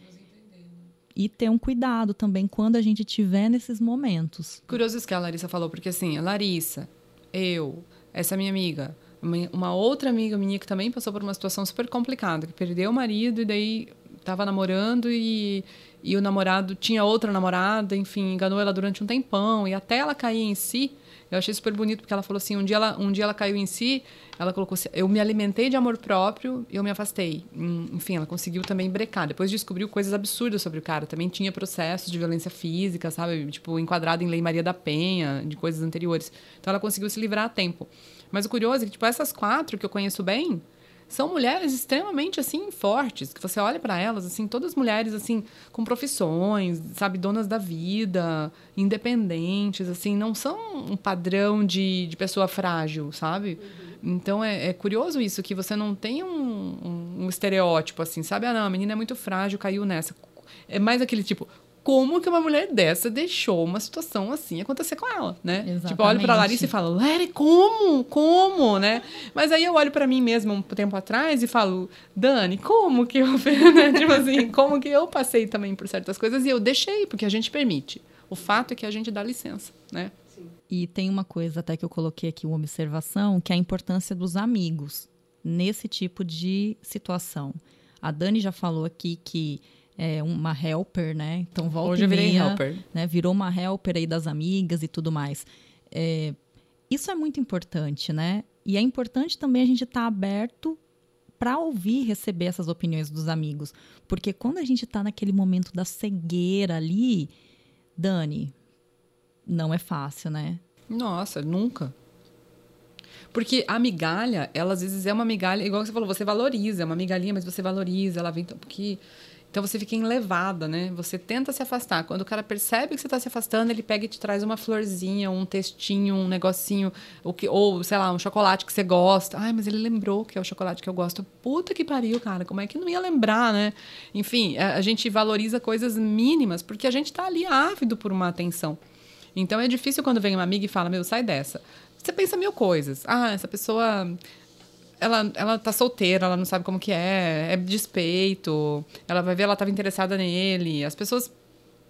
E ter um cuidado também quando a gente tiver nesses momentos. Curioso isso que a Larissa falou, porque assim, a Larissa, eu, essa minha amiga, uma- outra amiga minha que também passou por uma situação super complicada, que perdeu o marido e daí tava namorando e, e o namorado tinha outra namorada, enfim, enganou ela durante um tempão e até ela cair em si. Eu achei super bonito porque ela falou assim, um dia ela, um dia ela caiu em si, ela colocou assim, eu me alimentei de amor próprio e eu me afastei. Enfim, ela conseguiu também brecar. Depois descobriu coisas absurdas sobre o cara. Também tinha processos de violência física, sabe? Tipo, enquadrado em Lei Maria da Penha, de coisas anteriores. Então ela conseguiu se livrar a tempo. Mas o curioso é que, tipo, essas quatro que eu conheço bem, são mulheres extremamente assim fortes, que você olha para elas assim, todas mulheres assim com profissões, sabe, donas da vida, independentes, assim, não são um padrão de, de pessoa frágil, sabe? Então é, é curioso isso que você não tem um, um, um estereótipo assim, sabe? Ah, não, a menina é muito frágil, caiu nessa. É mais aquele tipo como que uma mulher dessa deixou uma situação assim acontecer com ela, né? Exatamente. Tipo, eu olho pra Larissa e falo, Larry, como? Como, né? Mas aí eu olho pra mim mesma um tempo atrás e falo, Dani, como que eu, né? tipo assim, como que eu passei também por certas coisas e eu deixei, porque a gente permite. O fato é que a gente dá licença, né? E tem uma coisa até que eu coloquei aqui, uma observação, que é a importância dos amigos nesse tipo de situação. A Dani já falou aqui que é uma helper, né? Então volta Hoje e eu virei meia, helper. né? Virou uma helper aí das amigas e tudo mais. É, isso é muito importante, né? E é importante também a gente estar aberto para ouvir e receber essas opiniões dos amigos. Porque quando a gente está naquele momento da cegueira ali, Dani, não é fácil, né? Nossa, nunca. Porque a migalha, ela às vezes é uma migalha, igual você falou, você valoriza, é uma migalhinha, mas você valoriza, ela vem. Porque, então você fica enlevada, né? Você tenta se afastar. Quando o cara percebe que você está se afastando, ele pega e te traz uma florzinha, um textinho, um negocinho, ou, que, ou sei lá, um chocolate que você gosta. Ai, mas ele lembrou que é o chocolate que eu gosto. Puta que pariu, cara, como é que não ia lembrar, né? Enfim, a, a gente valoriza coisas mínimas porque a gente tá ali ávido por uma atenção. Então é difícil quando vem uma amiga e fala, meu, sai dessa. Você pensa mil coisas. Ah, essa pessoa. Ela, ela tá solteira, ela não sabe como que é, é despeito. Ela vai ver, ela estava interessada nele. As pessoas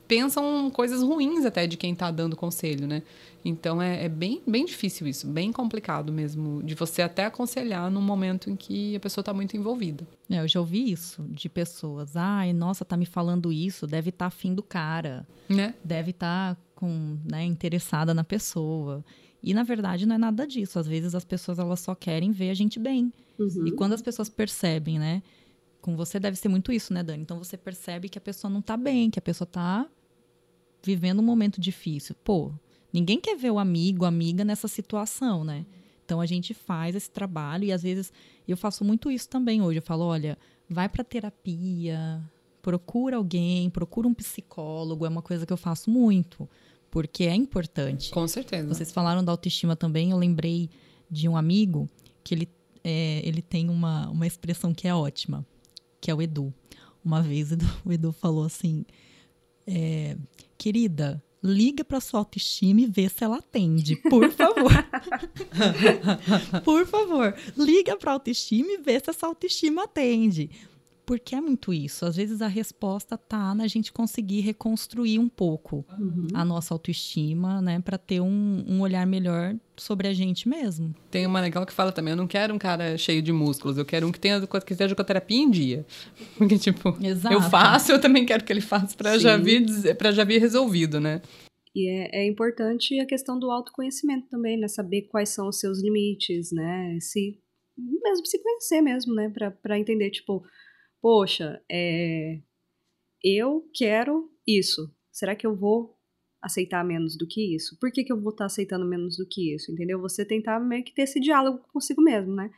pensam coisas ruins até de quem está dando conselho, né? Então é, é, bem, bem difícil isso, bem complicado mesmo, de você até aconselhar num momento em que a pessoa está muito envolvida. É, eu já ouvi isso de pessoas. Ai, nossa, tá me falando isso, deve estar tá afim do cara. Né? Deve estar tá com, né, interessada na pessoa. E na verdade não é nada disso. Às vezes as pessoas elas só querem ver a gente bem. Uhum. E quando as pessoas percebem, né? Com você deve ser muito isso, né, Dani? Então você percebe que a pessoa não tá bem, que a pessoa tá vivendo um momento difícil. Pô, ninguém quer ver o amigo, amiga nessa situação, né? Então a gente faz esse trabalho e às vezes eu faço muito isso também hoje. Eu falo, olha, vai para terapia, procura alguém, procura um psicólogo, é uma coisa que eu faço muito, porque é importante. Com certeza. Vocês falaram da autoestima também, eu lembrei de um amigo que ele, é, ele tem uma, uma expressão que é ótima, que é o Edu. Uma vez o Edu falou assim, é, querida, liga para sua autoestima e vê se ela atende, por favor. por favor, liga para autoestima e vê se essa autoestima atende. Porque é muito isso. Às vezes a resposta tá na gente conseguir reconstruir um pouco uhum. a nossa autoestima, né, para ter um, um, olhar melhor sobre a gente mesmo. Tem uma legal que fala também: eu não quero um cara cheio de músculos, eu quero um que tenha que esteja com a terapia em dia. Porque tipo, Exato. eu faço, eu também quero que ele faça para já vir para já vir resolvido, né? E é, é, importante a questão do autoconhecimento também, né? Saber quais são os seus limites, né? Se mesmo se conhecer mesmo, né? Para entender, tipo, poxa, é, eu quero isso. Será que eu vou aceitar menos do que isso? Por que, que eu vou estar tá aceitando menos do que isso? Entendeu? Você tentar meio que ter esse diálogo consigo mesmo, né?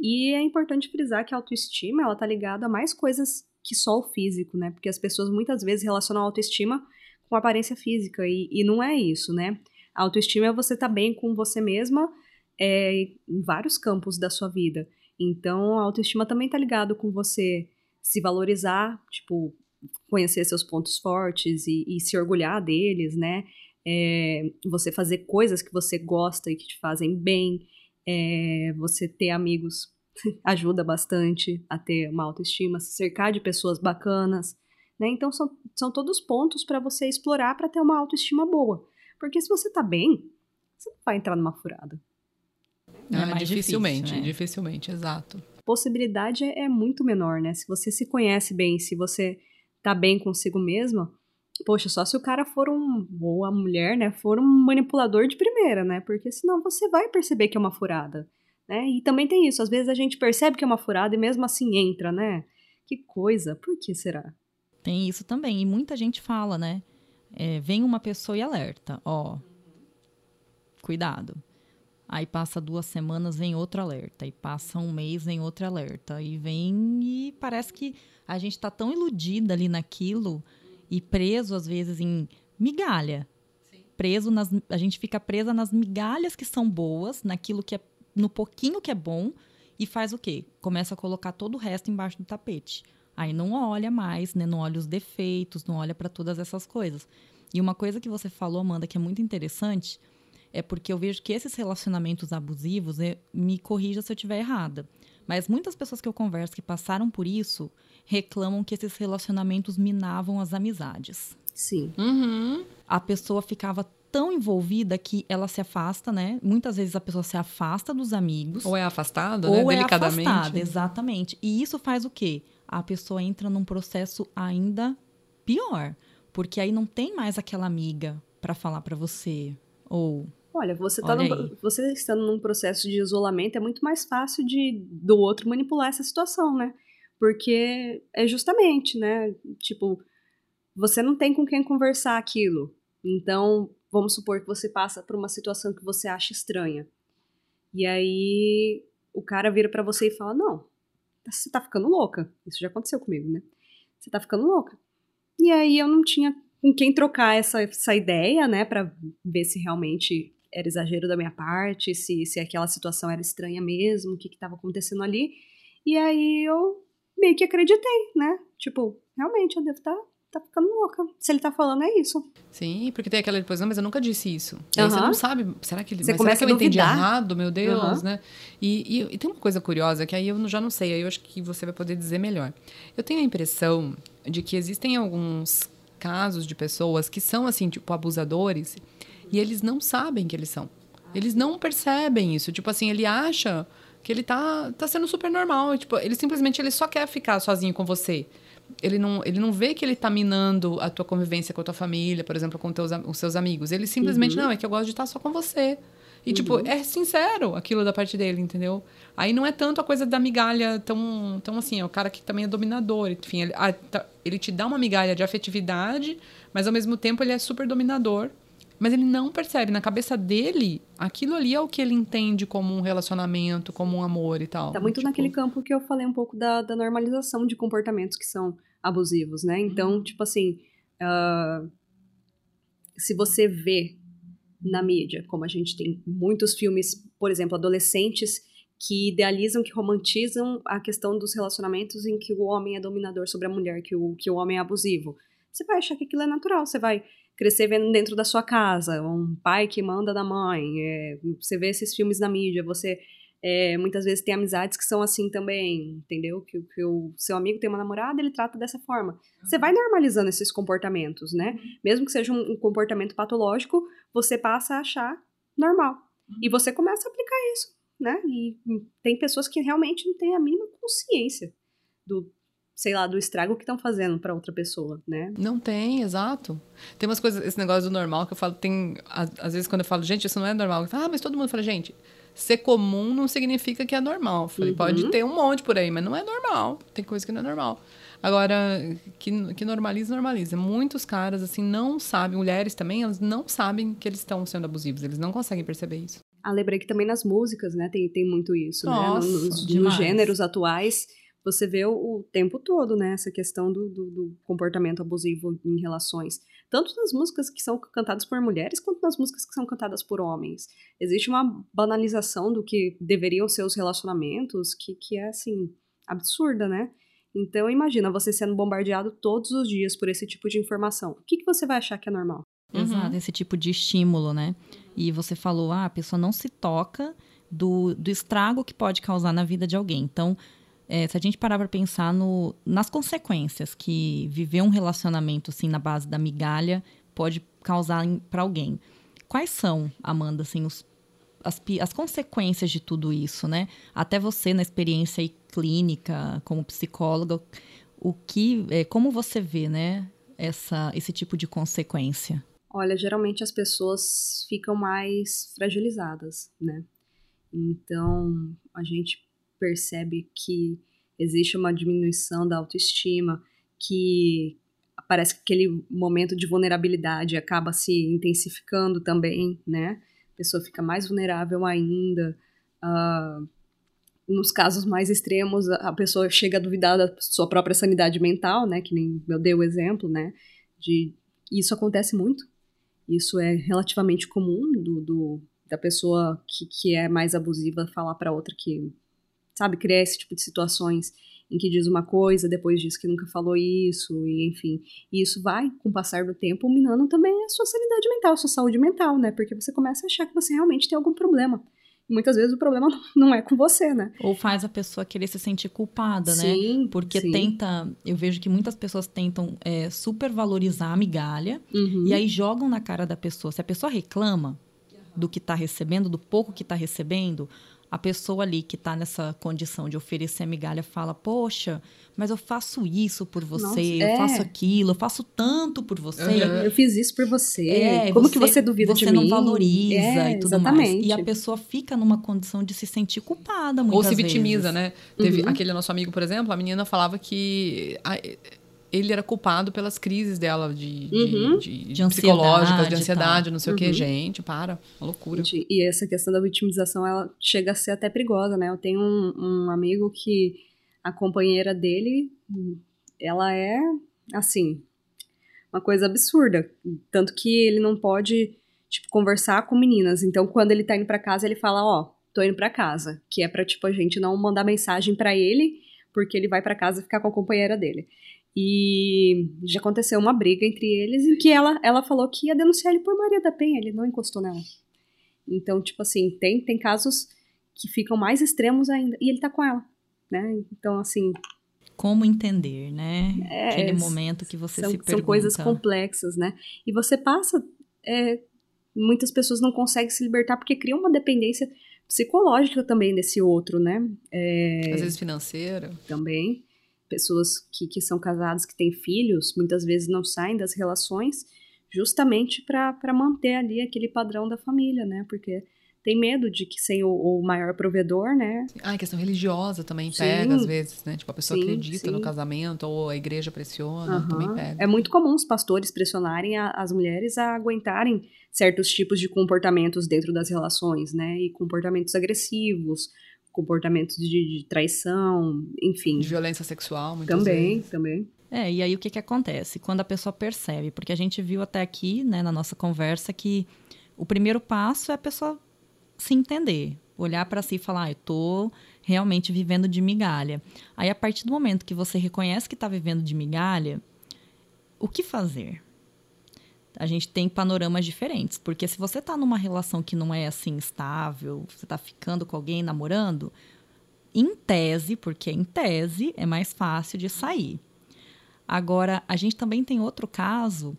E é importante frisar que a autoestima, ela tá ligada a mais coisas que só o físico, né? Porque as pessoas muitas vezes relacionam a autoestima com a aparência física, e, e não é isso, né? A autoestima é você estar tá bem com você mesma é, em vários campos da sua vida. Então, a autoestima também tá ligado com você se valorizar, tipo, conhecer seus pontos fortes e, e se orgulhar deles, né? É, você fazer coisas que você gosta e que te fazem bem, é, você ter amigos ajuda bastante a ter uma autoestima, se cercar de pessoas bacanas, né? Então são, são todos pontos para você explorar para ter uma autoestima boa. Porque se você tá bem, você não vai entrar numa furada. Ah, é dificilmente, difícil, né? dificilmente, exato possibilidade é, é muito menor, né? Se você se conhece bem, se você tá bem consigo mesma, poxa, só se o cara for um, ou a mulher, né, for um manipulador de primeira, né? Porque senão você vai perceber que é uma furada, né? E também tem isso, às vezes a gente percebe que é uma furada e mesmo assim entra, né? Que coisa, por que será? Tem isso também, e muita gente fala, né? É, vem uma pessoa e alerta, ó, cuidado. Aí passa duas semanas, vem outro alerta. E passa um mês, vem outro alerta. E vem e parece que a gente está tão iludida ali naquilo e preso, às vezes, em migalha. Sim. Preso nas. A gente fica presa nas migalhas que são boas, naquilo que é. no pouquinho que é bom, e faz o quê? Começa a colocar todo o resto embaixo do tapete. Aí não olha mais, né? Não olha os defeitos, não olha para todas essas coisas. E uma coisa que você falou, Amanda, que é muito interessante é porque eu vejo que esses relacionamentos abusivos, é, me corrija se eu estiver errada, mas muitas pessoas que eu converso que passaram por isso reclamam que esses relacionamentos minavam as amizades. Sim. Uhum. A pessoa ficava tão envolvida que ela se afasta, né? Muitas vezes a pessoa se afasta dos amigos. Ou é afastada, né? Ou Delicadamente. é afastada, exatamente. E isso faz o quê? A pessoa entra num processo ainda pior. Porque aí não tem mais aquela amiga para falar para você. Ou Olha, você, tá Olha no, você estando num processo de isolamento, é muito mais fácil de do outro manipular essa situação, né? Porque é justamente, né? Tipo, você não tem com quem conversar aquilo. Então, vamos supor que você passa por uma situação que você acha estranha. E aí o cara vira para você e fala: Não, você tá ficando louca. Isso já aconteceu comigo, né? Você tá ficando louca. E aí eu não tinha com quem trocar essa, essa ideia, né, para ver se realmente era exagero da minha parte, se, se aquela situação era estranha mesmo, o que estava acontecendo ali. E aí eu meio que acreditei, né? Tipo, realmente eu devo estar tá, tá ficando louca. Se ele tá falando, é isso. Sim, porque tem aquela depois, não, mas eu nunca disse isso. Uhum. você não sabe, será que ele. Você mas começa será que eu entendi errado, meu Deus, uhum. né? E, e, e, tem uma coisa curiosa que aí eu já não sei, aí eu acho que você vai poder dizer melhor. Eu tenho a impressão de que existem alguns casos de pessoas que são assim, tipo, abusadores, e eles não sabem que eles são. Eles não percebem isso. Tipo assim, ele acha que ele tá, tá sendo super normal. Tipo, ele simplesmente ele só quer ficar sozinho com você. Ele não, ele não vê que ele tá minando a tua convivência com a tua família, por exemplo, com teus, os seus amigos. Ele simplesmente, uhum. não, é que eu gosto de estar só com você. E, tipo, uhum. tipo, é sincero aquilo da parte dele, entendeu? Aí não é tanto a coisa da migalha tão, tão assim, é o cara que também é dominador. Enfim, ele, tá, ele te dá uma migalha de afetividade, mas ao mesmo tempo ele é super dominador. Mas ele não percebe. Na cabeça dele, aquilo ali é o que ele entende como um relacionamento, como um amor e tal. Tá muito tipo... naquele campo que eu falei um pouco da, da normalização de comportamentos que são abusivos, né? Então, uhum. tipo assim, uh, se você vê na mídia, como a gente tem muitos filmes, por exemplo, adolescentes que idealizam, que romantizam a questão dos relacionamentos em que o homem é dominador sobre a mulher, que o, que o homem é abusivo. Você vai achar que aquilo é natural, você vai crescer vendo dentro da sua casa, um pai que manda da mãe, é, você vê esses filmes na mídia, você é, muitas vezes tem amizades que são assim também, entendeu? Que, que, o seu amigo tem uma namorada, ele trata dessa forma. Você vai normalizando esses comportamentos, né? Mesmo que seja um, um comportamento patológico, você passa a achar normal. E você começa a aplicar isso, né? E tem pessoas que realmente não têm a mínima consciência do, sei lá, do estrago que estão fazendo para outra pessoa, né? Não tem, exato. Tem umas coisas, esse negócio do normal que eu falo, tem, às vezes quando eu falo, gente, isso não é normal, eu falo, ah, mas todo mundo fala, gente, ser comum não significa que é normal. Eu falei, uhum. pode ter um monte por aí, mas não é normal. Tem coisa que não é normal. Agora, que, que normaliza, normaliza. Muitos caras, assim, não sabem, mulheres também, elas não sabem que eles estão sendo abusivos, eles não conseguem perceber isso. Ah, lembrei que também nas músicas, né, tem, tem muito isso, Nossa, né? Nos, nos gêneros atuais, você vê o, o tempo todo, né, essa questão do, do, do, comportamento abusivo em relações. Tanto nas músicas que são cantadas por mulheres, quanto nas músicas que são cantadas por homens. Existe uma banalização do que deveriam ser os relacionamentos que, que é, assim, absurda, né? Então, imagina você sendo bombardeado todos os dias por esse tipo de informação. O que, que você vai achar que é normal? Exato, uhum. esse tipo de estímulo, né? E você falou, ah, a pessoa não se toca do, do estrago que pode causar na vida de alguém. Então, é, se a gente parar para pensar no, nas consequências que viver um relacionamento assim na base da migalha pode causar para alguém. Quais são, Amanda, assim, os, as, as consequências de tudo isso, né? Até você na experiência clínica como psicóloga, o que, é, como você vê, né, essa, esse tipo de consequência? Olha, geralmente as pessoas ficam mais fragilizadas, né? Então, a gente percebe que existe uma diminuição da autoestima, que parece que aquele momento de vulnerabilidade acaba se intensificando também, né? A pessoa fica mais vulnerável ainda. Uh, nos casos mais extremos, a pessoa chega a duvidar da sua própria sanidade mental, né? Que nem eu dei o exemplo, né? De isso acontece muito. Isso é relativamente comum do, do da pessoa que, que é mais abusiva falar para outra que sabe, criar esse tipo de situações em que diz uma coisa, depois diz que nunca falou isso, e enfim. E isso vai, com o passar do tempo, minando também a sua sanidade mental, a sua saúde mental, né? Porque você começa a achar que você realmente tem algum problema. E muitas vezes o problema não é com você, né? Ou faz a pessoa querer se sentir culpada, né? sim, né? Porque sim. tenta. Eu vejo que muitas pessoas tentam é, supervalorizar a migalha uhum. e aí jogam na cara da pessoa. Se a pessoa reclama do que está recebendo, do pouco que está recebendo, a pessoa ali que está nessa condição de oferecer a migalha fala: Poxa, mas eu faço isso por você, Nossa, eu é. faço aquilo, eu faço tanto por você. Uhum. Eu fiz isso por você. É, Como você, que você duvida você de mim? Você não valoriza é, e tudo exatamente. mais. E a pessoa fica numa condição de se sentir culpada muitas Ou se vitimiza, vezes. né? Teve uhum. aquele nosso amigo, por exemplo, a menina falava que ele era culpado pelas crises dela de, uhum. de, de, de psicológicas, de ansiedade, não sei uhum. o que. Gente, para, uma loucura. Gente, e essa questão da vitimização, ela chega a ser até perigosa, né? Eu tenho um, um amigo que a companheira dele, ela é, assim, uma coisa absurda. Tanto que ele não pode, tipo, conversar com meninas. Então, quando ele tá indo para casa, ele fala, ó, oh, tô indo para casa. Que é pra, tipo, a gente não mandar mensagem para ele, porque ele vai para casa ficar com a companheira dele. E já aconteceu uma briga entre eles em que ela, ela falou que ia denunciar ele por Maria da Penha, ele não encostou nela. Então, tipo assim, tem, tem casos que ficam mais extremos ainda. E ele tá com ela, né? Então, assim. Como entender, né? É, Aquele momento que você são, se pergunta. São coisas complexas, né? E você passa. É, muitas pessoas não conseguem se libertar porque criam uma dependência psicológica também desse outro, né? É, Às vezes financeira. Também. Pessoas que, que são casadas, que têm filhos, muitas vezes não saem das relações justamente para manter ali aquele padrão da família, né? Porque tem medo de que sem o, o maior provedor, né? Ah, a questão religiosa também sim. pega às vezes, né? Tipo, a pessoa sim, acredita sim. no casamento ou a igreja pressiona, uhum. também pega. É muito comum os pastores pressionarem a, as mulheres a aguentarem certos tipos de comportamentos dentro das relações, né? E comportamentos agressivos, comportamentos de, de traição, enfim. De violência sexual, muitas também, vezes. Também, também. É, e aí o que, que acontece? Quando a pessoa percebe, porque a gente viu até aqui, né, na nossa conversa, que o primeiro passo é a pessoa se entender, olhar para si e falar, ah, eu tô realmente vivendo de migalha. Aí a partir do momento que você reconhece que está vivendo de migalha, o que fazer? A gente tem panoramas diferentes, porque se você está numa relação que não é assim estável, você está ficando com alguém namorando, em tese, porque em tese é mais fácil de sair. Agora, a gente também tem outro caso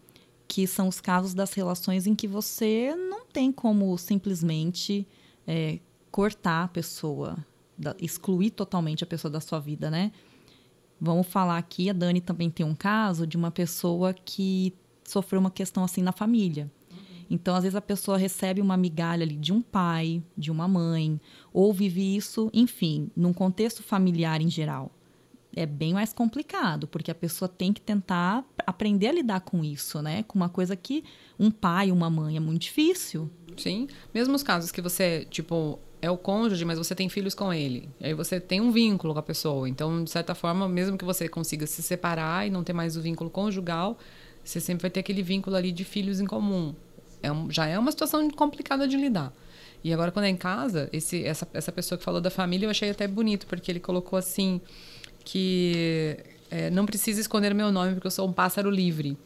que são os casos das relações em que você não tem como simplesmente é, cortar a pessoa, da, excluir totalmente a pessoa da sua vida, né? Vamos falar aqui, a Dani também tem um caso de uma pessoa que sofreu uma questão assim na família. Então, às vezes a pessoa recebe uma migalha ali de um pai, de uma mãe, ou vive isso, enfim, num contexto familiar em geral é bem mais complicado, porque a pessoa tem que tentar aprender a lidar com isso, né? Com uma coisa que um pai, uma mãe é muito difícil. Sim. Mesmo os casos que você, tipo, é o cônjuge, mas você tem filhos com ele. Aí você tem um vínculo com a pessoa. Então, de certa forma, mesmo que você consiga se separar e não ter mais o vínculo conjugal, você sempre vai ter aquele vínculo ali de filhos em comum. É um, já é uma situação complicada de lidar. E agora, quando é em casa, esse, essa, essa pessoa que falou da família, eu achei até bonito, porque ele colocou assim que é, não precisa esconder meu nome porque eu sou um pássaro livre.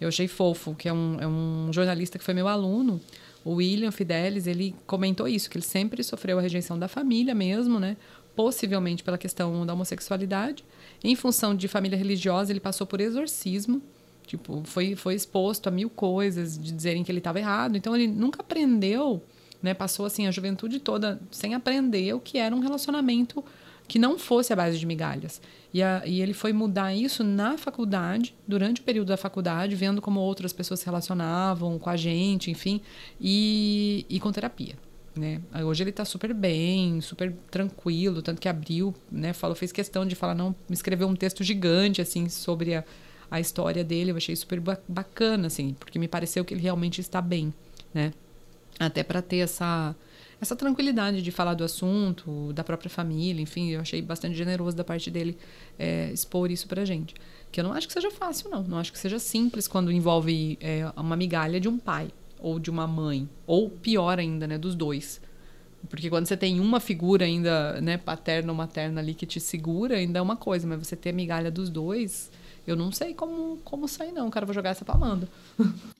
Eu achei fofo, que é um, é um jornalista que foi meu aluno, o William Fidelis, ele comentou isso, que ele sempre sofreu a rejeição da família mesmo, né? Possivelmente pela questão da homossexualidade. Em função de família religiosa, ele passou por exorcismo, tipo, foi, foi exposto a mil coisas de dizerem que ele estava errado. Então, ele nunca aprendeu, né? Passou, assim, a juventude toda sem aprender o que era um relacionamento que não fosse a base de migalhas. E, a, e, ele foi mudar isso na faculdade, durante o período da faculdade, vendo como outras pessoas se relacionavam com a gente, enfim, e, e com terapia. Né? Hoje ele está super bem, super tranquilo, tanto que abriu, né, falou, fez questão de falar, não, escreveu um texto gigante assim sobre a, a história dele, eu achei super bacana assim, porque me pareceu que ele realmente está bem, né? Até para ter essa essa tranquilidade de falar do assunto, da própria família, enfim, eu achei bastante generoso da parte dele é, expor isso pra gente. Que eu não acho que seja fácil, não. Não acho que seja simples quando envolve é, uma migalha de um pai ou de uma mãe, ou pior ainda, né, dos dois. Porque quando você tem uma figura ainda, né, paterna ou materna ali que te segura, ainda é uma coisa, mas você ter a migalha dos dois, eu não sei como, como sair, não. Cara, vou jogar essa pra Amanda.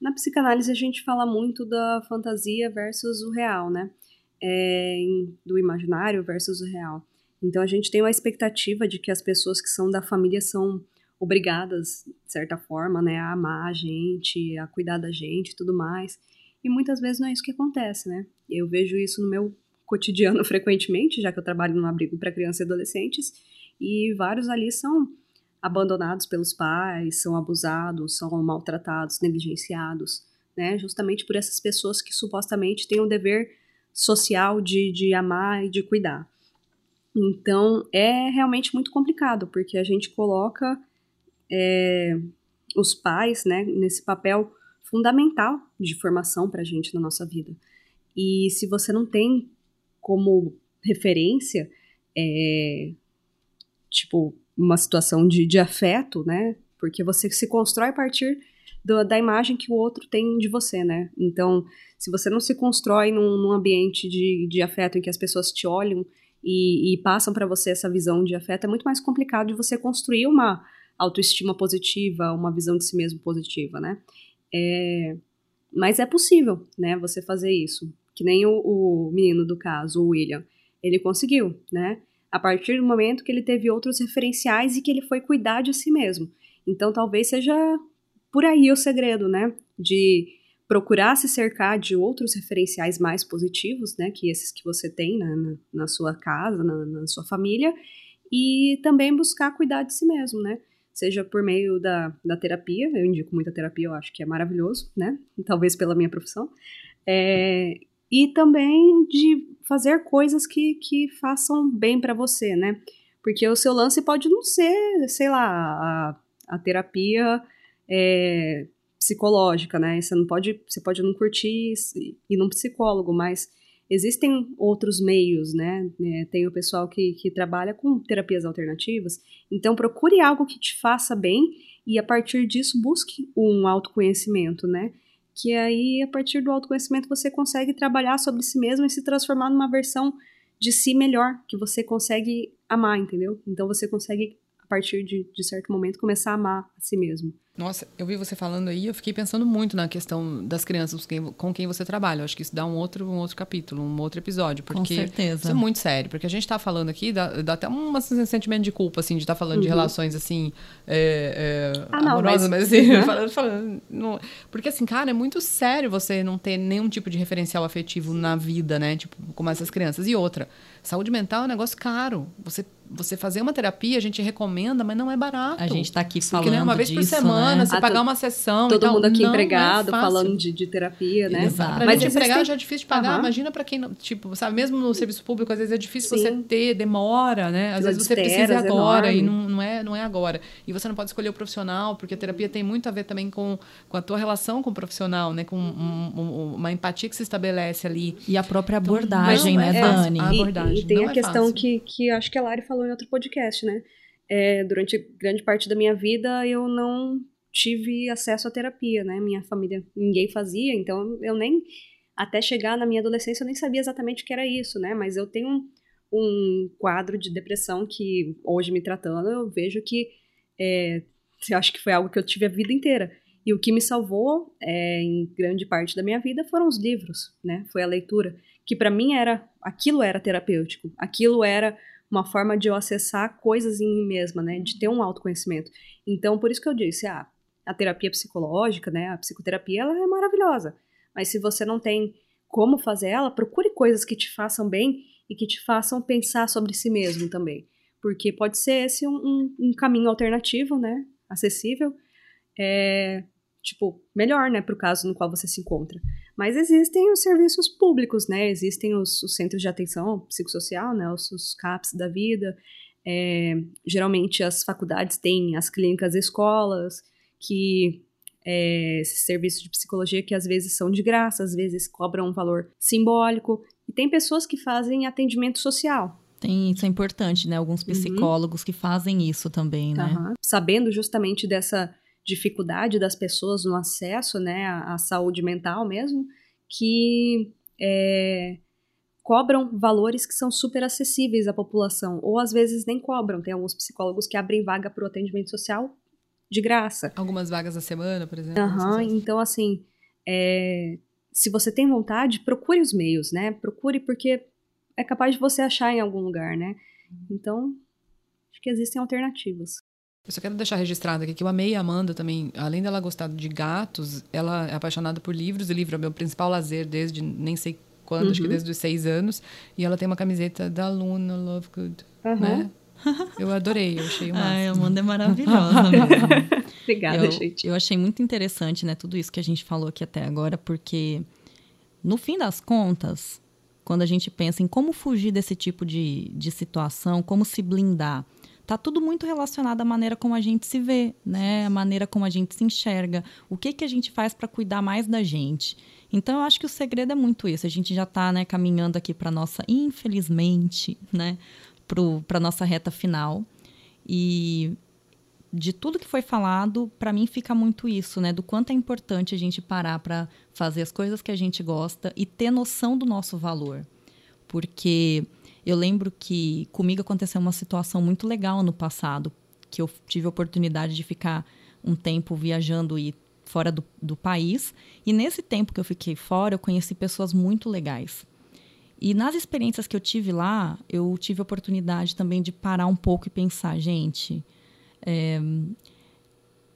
Na psicanálise a gente fala muito da fantasia versus o real, né? É, do imaginário versus o real. Então a gente tem uma expectativa de que as pessoas que são da família são obrigadas, de certa forma, né, a amar a gente, a cuidar da gente e tudo mais. E muitas vezes não é isso que acontece, né? Eu vejo isso no meu cotidiano frequentemente, já que eu trabalho num abrigo para crianças e adolescentes, e vários ali são abandonados pelos pais, são abusados, são maltratados, negligenciados, né? Justamente por essas pessoas que supostamente têm o dever social de, de amar e de cuidar. Então, é realmente muito complicado, porque a gente coloca é, os pais né, nesse papel fundamental de formação para a gente na nossa vida. E se você não tem como referência, é, tipo, uma situação de, de afeto, né? Porque você se constrói a partir do, da imagem que o outro tem de você, né? Então, se você não se constrói num, num ambiente de, de afeto em que as pessoas te olham e, e passam para você essa visão de afeto, é muito mais complicado de você construir uma autoestima positiva, uma visão de si mesmo positiva, né? É, mas é possível, né? Você fazer isso. Que nem o, o menino do caso, o William. Ele conseguiu, né? A partir do momento que ele teve outros referenciais e que ele foi cuidar de si mesmo. Então, talvez seja por aí o segredo, né? De procurar se cercar de outros referenciais mais positivos, né? Que esses que você tem na, na, na sua casa, na, na sua família, e também buscar cuidar de si mesmo, né? Seja por meio da, da terapia, eu indico muita terapia, eu acho que é maravilhoso, né? Talvez pela minha profissão. É, e também de fazer coisas que, que façam bem para você, né? Porque o seu lance pode não ser, sei lá, a, a terapia é, psicológica, né? Você não pode, você pode não curtir ir num psicólogo, mas existem outros meios, né? É, tem o pessoal que, que trabalha com terapias alternativas. Então procure algo que te faça bem e a partir disso busque um autoconhecimento, né? Que aí a partir do autoconhecimento você consegue trabalhar sobre si mesmo e se transformar numa versão de si melhor, que você consegue amar, entendeu? Então você consegue a partir de, de certo momento começar a amar a si mesmo. Nossa, eu vi você falando aí, eu fiquei pensando muito na questão das crianças com quem você trabalha. Eu acho que isso dá um outro, um outro capítulo, um outro episódio. Porque com certeza. Isso é muito sério. Porque a gente está falando aqui, dá, dá, até um sentimento de culpa, assim, de estar tá falando uhum. de relações, assim, é, é, ah, amorosas, mas, mas assim, uhum. falando, falando não, porque, assim, cara, é muito sério você não ter nenhum tipo de referencial afetivo na vida, né? Tipo, como essas crianças. E outra, saúde mental é um negócio caro. Você você fazer uma terapia, a gente recomenda, mas não é barato. A gente está aqui falando Porque, né, uma vez disso, por semana, né? você ah, pagar uma sessão. Todo mundo aqui é empregado, é falando de, de, terapia, né? Exato. Pra mas gente empregado já é difícil de pagar. Uhum. Imagina para quem, tipo, sabe, mesmo no serviço público, às vezes é difícil Sim. você ter, demora, né? Às vezes você precisa agora e não, não, é, não é agora. E você não pode escolher o profissional, porque a terapia tem muito a ver também com, com a tua relação com o profissional, né? Com um, um, uma empatia que se estabelece ali. E a própria então, abordagem, então, né, é, Dani? A abordagem. E, e tem a é questão que, que acho que a Lari falou em outro podcast, né? É, durante grande parte da minha vida eu não tive acesso à terapia, né? Minha família, ninguém fazia, então eu nem até chegar na minha adolescência eu nem sabia exatamente o que era isso, né? Mas eu tenho um, um quadro de depressão que hoje me tratando eu vejo que é, eu acho que foi algo que eu tive a vida inteira. E o que me salvou é, em grande parte da minha vida foram os livros, né? Foi a leitura, que para mim era aquilo era terapêutico, aquilo era uma forma de eu acessar coisas em mim mesma, né? De ter um autoconhecimento. Então, por isso que eu disse, ah, a terapia psicológica, né? A psicoterapia, ela é maravilhosa. Mas se você não tem como fazer ela, procure coisas que te façam bem e que te façam pensar sobre si mesmo também. Porque pode ser esse um, um, um caminho alternativo, né? Acessível. É, tipo, melhor, né? Para o caso no qual você se encontra. Mas existem os serviços públicos, né? Existem os, os centros de atenção psicossocial, né? Os, os CAPs da vida. É, geralmente as faculdades têm as clínicas escolas, que é, esses serviços de psicologia que às vezes são de graça, às vezes cobram um valor simbólico. E tem pessoas que fazem atendimento social. Tem, isso é importante, né? Alguns uhum. psicólogos uhum. que fazem isso também, né? Uhum. Sabendo justamente dessa dificuldade das pessoas no acesso né, à, à saúde mental mesmo, que é, cobram valores que são super acessíveis à população, ou às vezes nem cobram. Tem alguns psicólogos que abrem vaga para o atendimento social de graça. Algumas vagas a semana, por exemplo. Uhum, então, assim, é, se você tem vontade, procure os meios, né? Procure porque é capaz de você achar em algum lugar, né? Uhum. Então, acho que existem alternativas. Eu só quero deixar registrado aqui que eu amei a Amanda também. Além dela gostar de gatos, ela é apaixonada por livros. E livro é meu principal lazer desde nem sei quando, uhum. acho que uhum. desde os seis anos. E ela tem uma camiseta da Luna Lovegood, uhum. né? Eu adorei, eu achei o máximo. Ai, a Amanda é maravilhosa Obrigada, eu, gente. Eu achei muito interessante, né, tudo isso que a gente falou aqui até agora, porque no fim das contas, quando a gente pensa em como fugir desse tipo de, de situação, como se blindar, tá tudo muito relacionado à maneira como a gente se vê, né? A maneira como a gente se enxerga, o que que a gente faz para cuidar mais da gente. Então eu acho que o segredo é muito isso. A gente já está né, caminhando aqui para nossa, infelizmente, né, para nossa reta final. E de tudo que foi falado, para mim fica muito isso, né? Do quanto é importante a gente parar para fazer as coisas que a gente gosta e ter noção do nosso valor. Porque eu lembro que comigo aconteceu uma situação muito legal no passado, que eu tive a oportunidade de ficar um tempo viajando e fora do, do país. E nesse tempo que eu fiquei fora, eu conheci pessoas muito legais. E nas experiências que eu tive lá, eu tive a oportunidade também de parar um pouco e pensar, gente, é,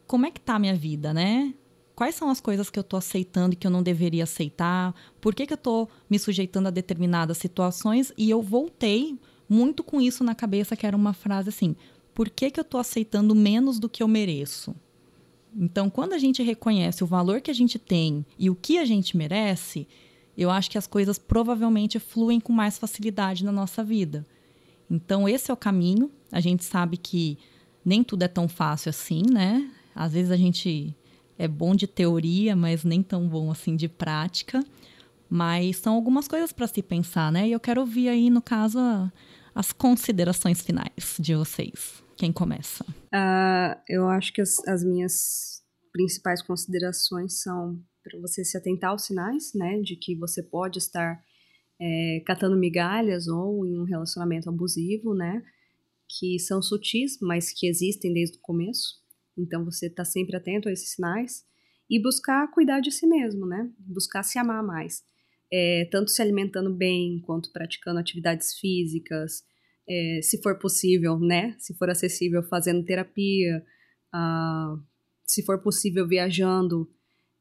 como é que tá a minha vida, né? Quais são as coisas que eu estou aceitando e que eu não deveria aceitar? Por que, que eu estou me sujeitando a determinadas situações? E eu voltei muito com isso na cabeça, que era uma frase assim: por que, que eu estou aceitando menos do que eu mereço? Então, quando a gente reconhece o valor que a gente tem e o que a gente merece, eu acho que as coisas provavelmente fluem com mais facilidade na nossa vida. Então, esse é o caminho. A gente sabe que nem tudo é tão fácil assim, né? Às vezes a gente é bom de teoria, mas nem tão bom assim de prática. Mas são algumas coisas para se pensar, né? E eu quero ouvir aí, no caso, as considerações finais de vocês. Quem começa? Uh, eu acho que as, as minhas principais considerações são para você se atentar aos sinais, né, de que você pode estar é, catando migalhas ou em um relacionamento abusivo, né, que são sutis, mas que existem desde o começo. Então você está sempre atento a esses sinais e buscar cuidar de si mesmo, né, buscar se amar mais, é, tanto se alimentando bem quanto praticando atividades físicas, é, se for possível, né, se for acessível, fazendo terapia, uh, se for possível viajando.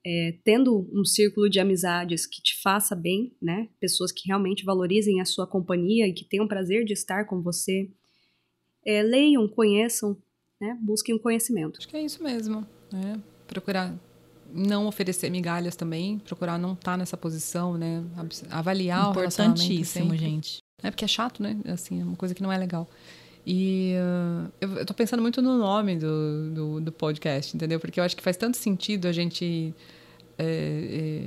É, tendo um círculo de amizades que te faça bem, né? Pessoas que realmente valorizem a sua companhia e que tenham prazer de estar com você. É, leiam, conheçam, né? Busquem o um conhecimento. Acho que é isso mesmo, né? Procurar não oferecer migalhas também, procurar não estar tá nessa posição, né? Avaliar o Importantíssimo, gente. É porque é chato, né? Assim, é uma coisa que não é legal. E uh, eu, eu tô pensando muito no nome do, do, do, podcast, entendeu? Porque eu acho que faz tanto sentido a gente é,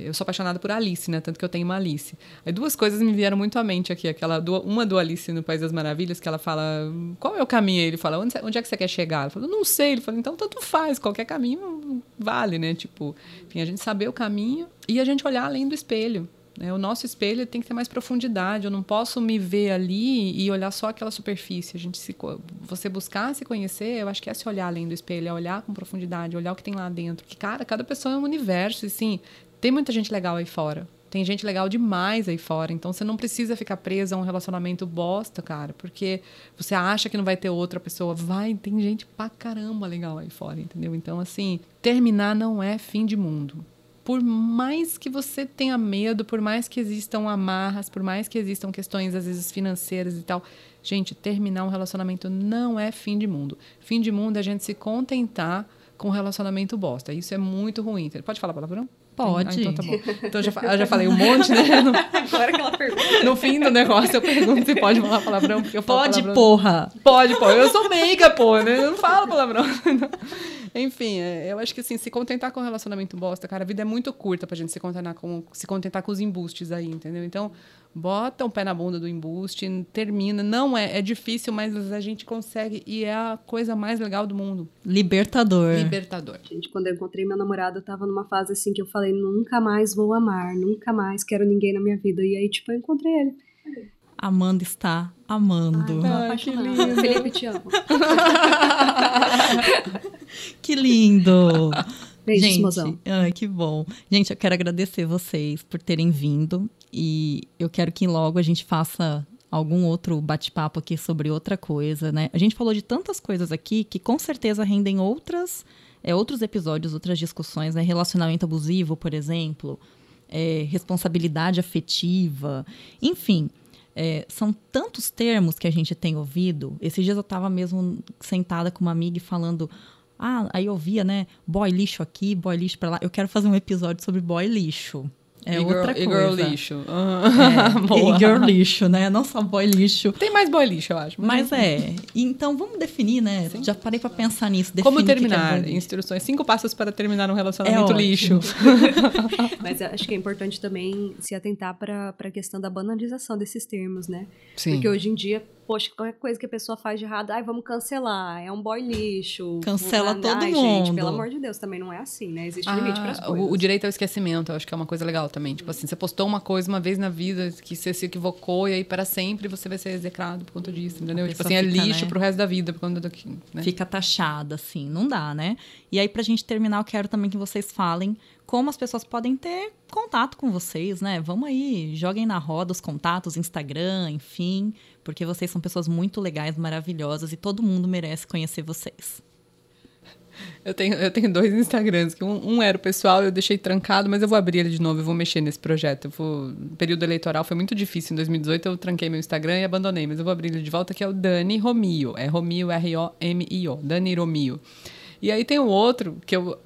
é, eu sou apaixonada por Alice, né? Tanto que eu tenho uma Alice. Aí duas coisas me vieram muito à mente aqui. Aquela do, uma do Alice no País das Maravilhas, que ela fala: qual é o caminho? Ele fala: onde, onde é que você quer chegar? Ela fala: não sei. Ele fala: então tanto faz, qualquer caminho vale, né? Tipo, enfim, a gente saber o caminho e a gente olhar além do espelho. Né? O nosso espelho tem que ter mais profundidade. Eu não posso me ver ali e olhar só aquela superfície. A gente se, você buscar se conhecer, eu acho que é se olhar além do espelho, é olhar com profundidade, olhar o que tem lá dentro. Que cara, cada pessoa é um universo. E sim, tem muita gente legal aí fora. Tem gente legal demais aí fora. Então você não precisa ficar presa a um relacionamento bosta, cara. Porque você acha que não vai ter outra pessoa. Vai, tem gente pra caramba legal aí fora, entendeu? Então, assim, terminar não é fim de mundo por mais que você tenha medo, por mais que existam amarras, por mais que existam questões, às vezes, financeiras e tal, gente, terminar um relacionamento não é fim de mundo. Fim de mundo é a gente se contentar com um relacionamento bosta. Isso é muito ruim. Pode falar palavrão? Pode. Ah, então tá bom. Então já, eu já falei um monte, né? No, Agora que ela pergunta. No fim do negócio eu pergunto se pode falar palavrão, porque eu falo Pode, palavrão. porra. Pode, porra. Eu sou meiga, porra, né? Eu não falo palavrão. Enfim, é, eu acho que assim, se contentar com o relacionamento bosta, cara, a vida é muito curta pra gente se contentar com, se contentar com os embustes aí, entendeu? Então, bota um pé na bunda do embuste, termina. Não é, é difícil, mas a gente consegue e é a coisa mais legal do mundo. Libertador. Libertador. Gente, quando eu encontrei meu namorado, eu tava numa fase assim que eu falei, nunca mais vou amar, nunca mais quero ninguém na minha vida. E aí, tipo, eu encontrei ele. Amanda está amando. Ai, que lindo. Felipe, te amo. que lindo. Beijos, Gente, ai, que bom. Gente, eu quero agradecer vocês por terem vindo e eu quero que logo a gente faça algum outro bate-papo aqui sobre outra coisa, né? A gente falou de tantas coisas aqui que com certeza rendem outras, é, outros episódios, outras discussões, né? Relacionamento abusivo, por exemplo, é, responsabilidade afetiva, enfim. É, são tantos termos que a gente tem ouvido. Esses dias eu estava mesmo sentada com uma amiga e falando. Ah, aí eu via, né? Boy lixo aqui, boy lixo pra lá. Eu quero fazer um episódio sobre boy lixo. É e outra girl, coisa. E girl lixo. É, e girl lixo, né? Não só boy lixo. Tem mais boy lixo, eu acho. Mas é. Então vamos definir, né? Sim. Já parei para pensar nisso. Como terminar? é. Instruções. Cinco passos para terminar um relacionamento É lixo. Mas acho que é importante também se atentar para a questão da banalização desses termos, né? Sim. Porque hoje em dia, poxa, qualquer coisa que a pessoa faz de errado, ai, vamos cancelar, é um boy lixo. Cancela ai, todo Gente, mundo. pelo amor de Deus, também não é assim, né? Existe Ah, limite para as coisas. o, o direito ao esquecimento, eu acho que é uma coisa legal também. Tipo assim, você postou uma coisa uma vez na vida que você se equivocou e aí para sempre você vai ser execrado por conta disso, entendeu? Tipo assim, é fica, lixo né? pro resto da vida por conta do que. Né? Fica taxada, assim, não dá, né? E aí, pra gente terminar, eu quero também que vocês falem como as pessoas podem ter contato com vocês, né? Vamos aí, joguem na roda os contatos, Instagram, enfim, porque vocês são pessoas muito legais, maravilhosas e todo mundo merece conhecer vocês. Eu tenho, eu tenho dois Instagrams, que um, um, era o pessoal, eu deixei trancado, mas eu vou abrir ele de novo, eu vou mexer nesse projeto. Eu vou, período eleitoral foi muito difícil. Em 2018 eu tranquei meu Instagram e abandonei, mas eu vou abrir ele de volta, que é o Dani Romio. É Romio, R-O-M-I-O. Dani Romio. E aí tem o outro, que eu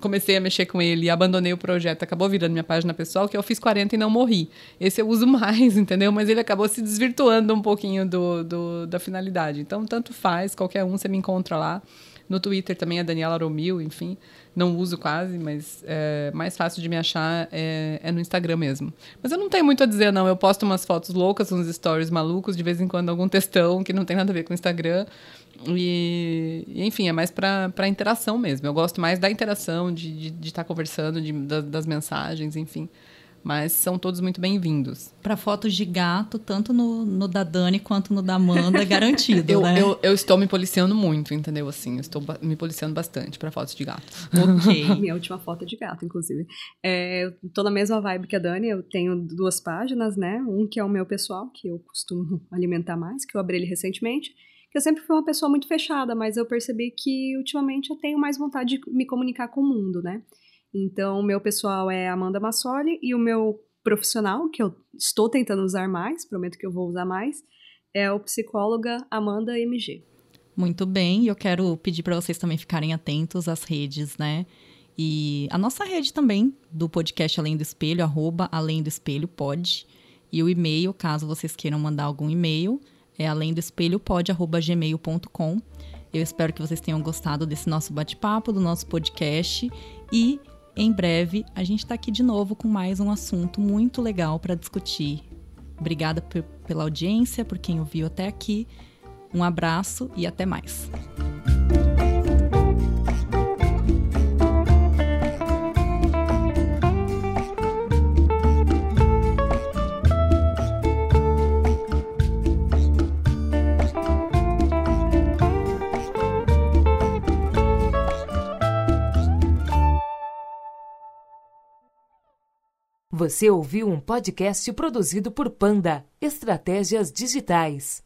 comecei a mexer com ele e abandonei o projeto, acabou virando minha página pessoal, que eu fiz 40 e não morri. Esse eu uso mais, entendeu? Mas ele acabou se desvirtuando um pouquinho do, do da finalidade. Então, tanto faz, qualquer um você me encontra lá. No Twitter também é Daniela Romil, enfim. Não uso quase, mas é mais fácil de me achar é, é, no Instagram mesmo. Mas eu não tenho muito a dizer, não. Eu posto umas fotos loucas, uns stories malucos, de vez em quando algum textão que não tem nada a ver com o Instagram. E, enfim, é mais para interação mesmo. Eu gosto mais da interação, de estar de, de tá conversando, de, das, das mensagens, enfim mas são todos muito bem-vindos. Para fotos de gato, tanto no, no, da Dani quanto no da Amanda, é garantido, eu, né? Eu, eu, estou me policiando muito, entendeu? Assim, eu estou me policiando bastante para fotos de gato. Ok. Minha última foto é de gato, inclusive. É, eu tô na mesma vibe que a Dani, eu tenho duas páginas, né? Um que é o meu pessoal, que eu costumo alimentar mais, que eu abri ele recentemente. Que eu sempre fui uma pessoa muito fechada, mas eu percebi que ultimamente eu tenho mais vontade de me comunicar com o mundo, né? Então, o meu pessoal é Amanda Massoli e o meu profissional, que eu estou tentando usar mais, prometo que eu vou usar mais, é o psicóloga Amanda MG. Muito bem, eu quero pedir para vocês também ficarem atentos às redes, né? E a nossa rede também do podcast Além do Espelho, arroba Além do Espelho pode. E o e-mail, caso vocês queiram mandar algum e-mail, é além do espelho pode, arroba gmail.com. Eu espero que vocês tenham gostado desse nosso bate-papo, do nosso podcast. E em breve, a gente está aqui de novo com mais um assunto muito legal para discutir. Obrigada pela audiência, por quem ouviu até aqui. Um abraço e até mais. Você ouviu um podcast produzido por Panda Estratégias Digitais.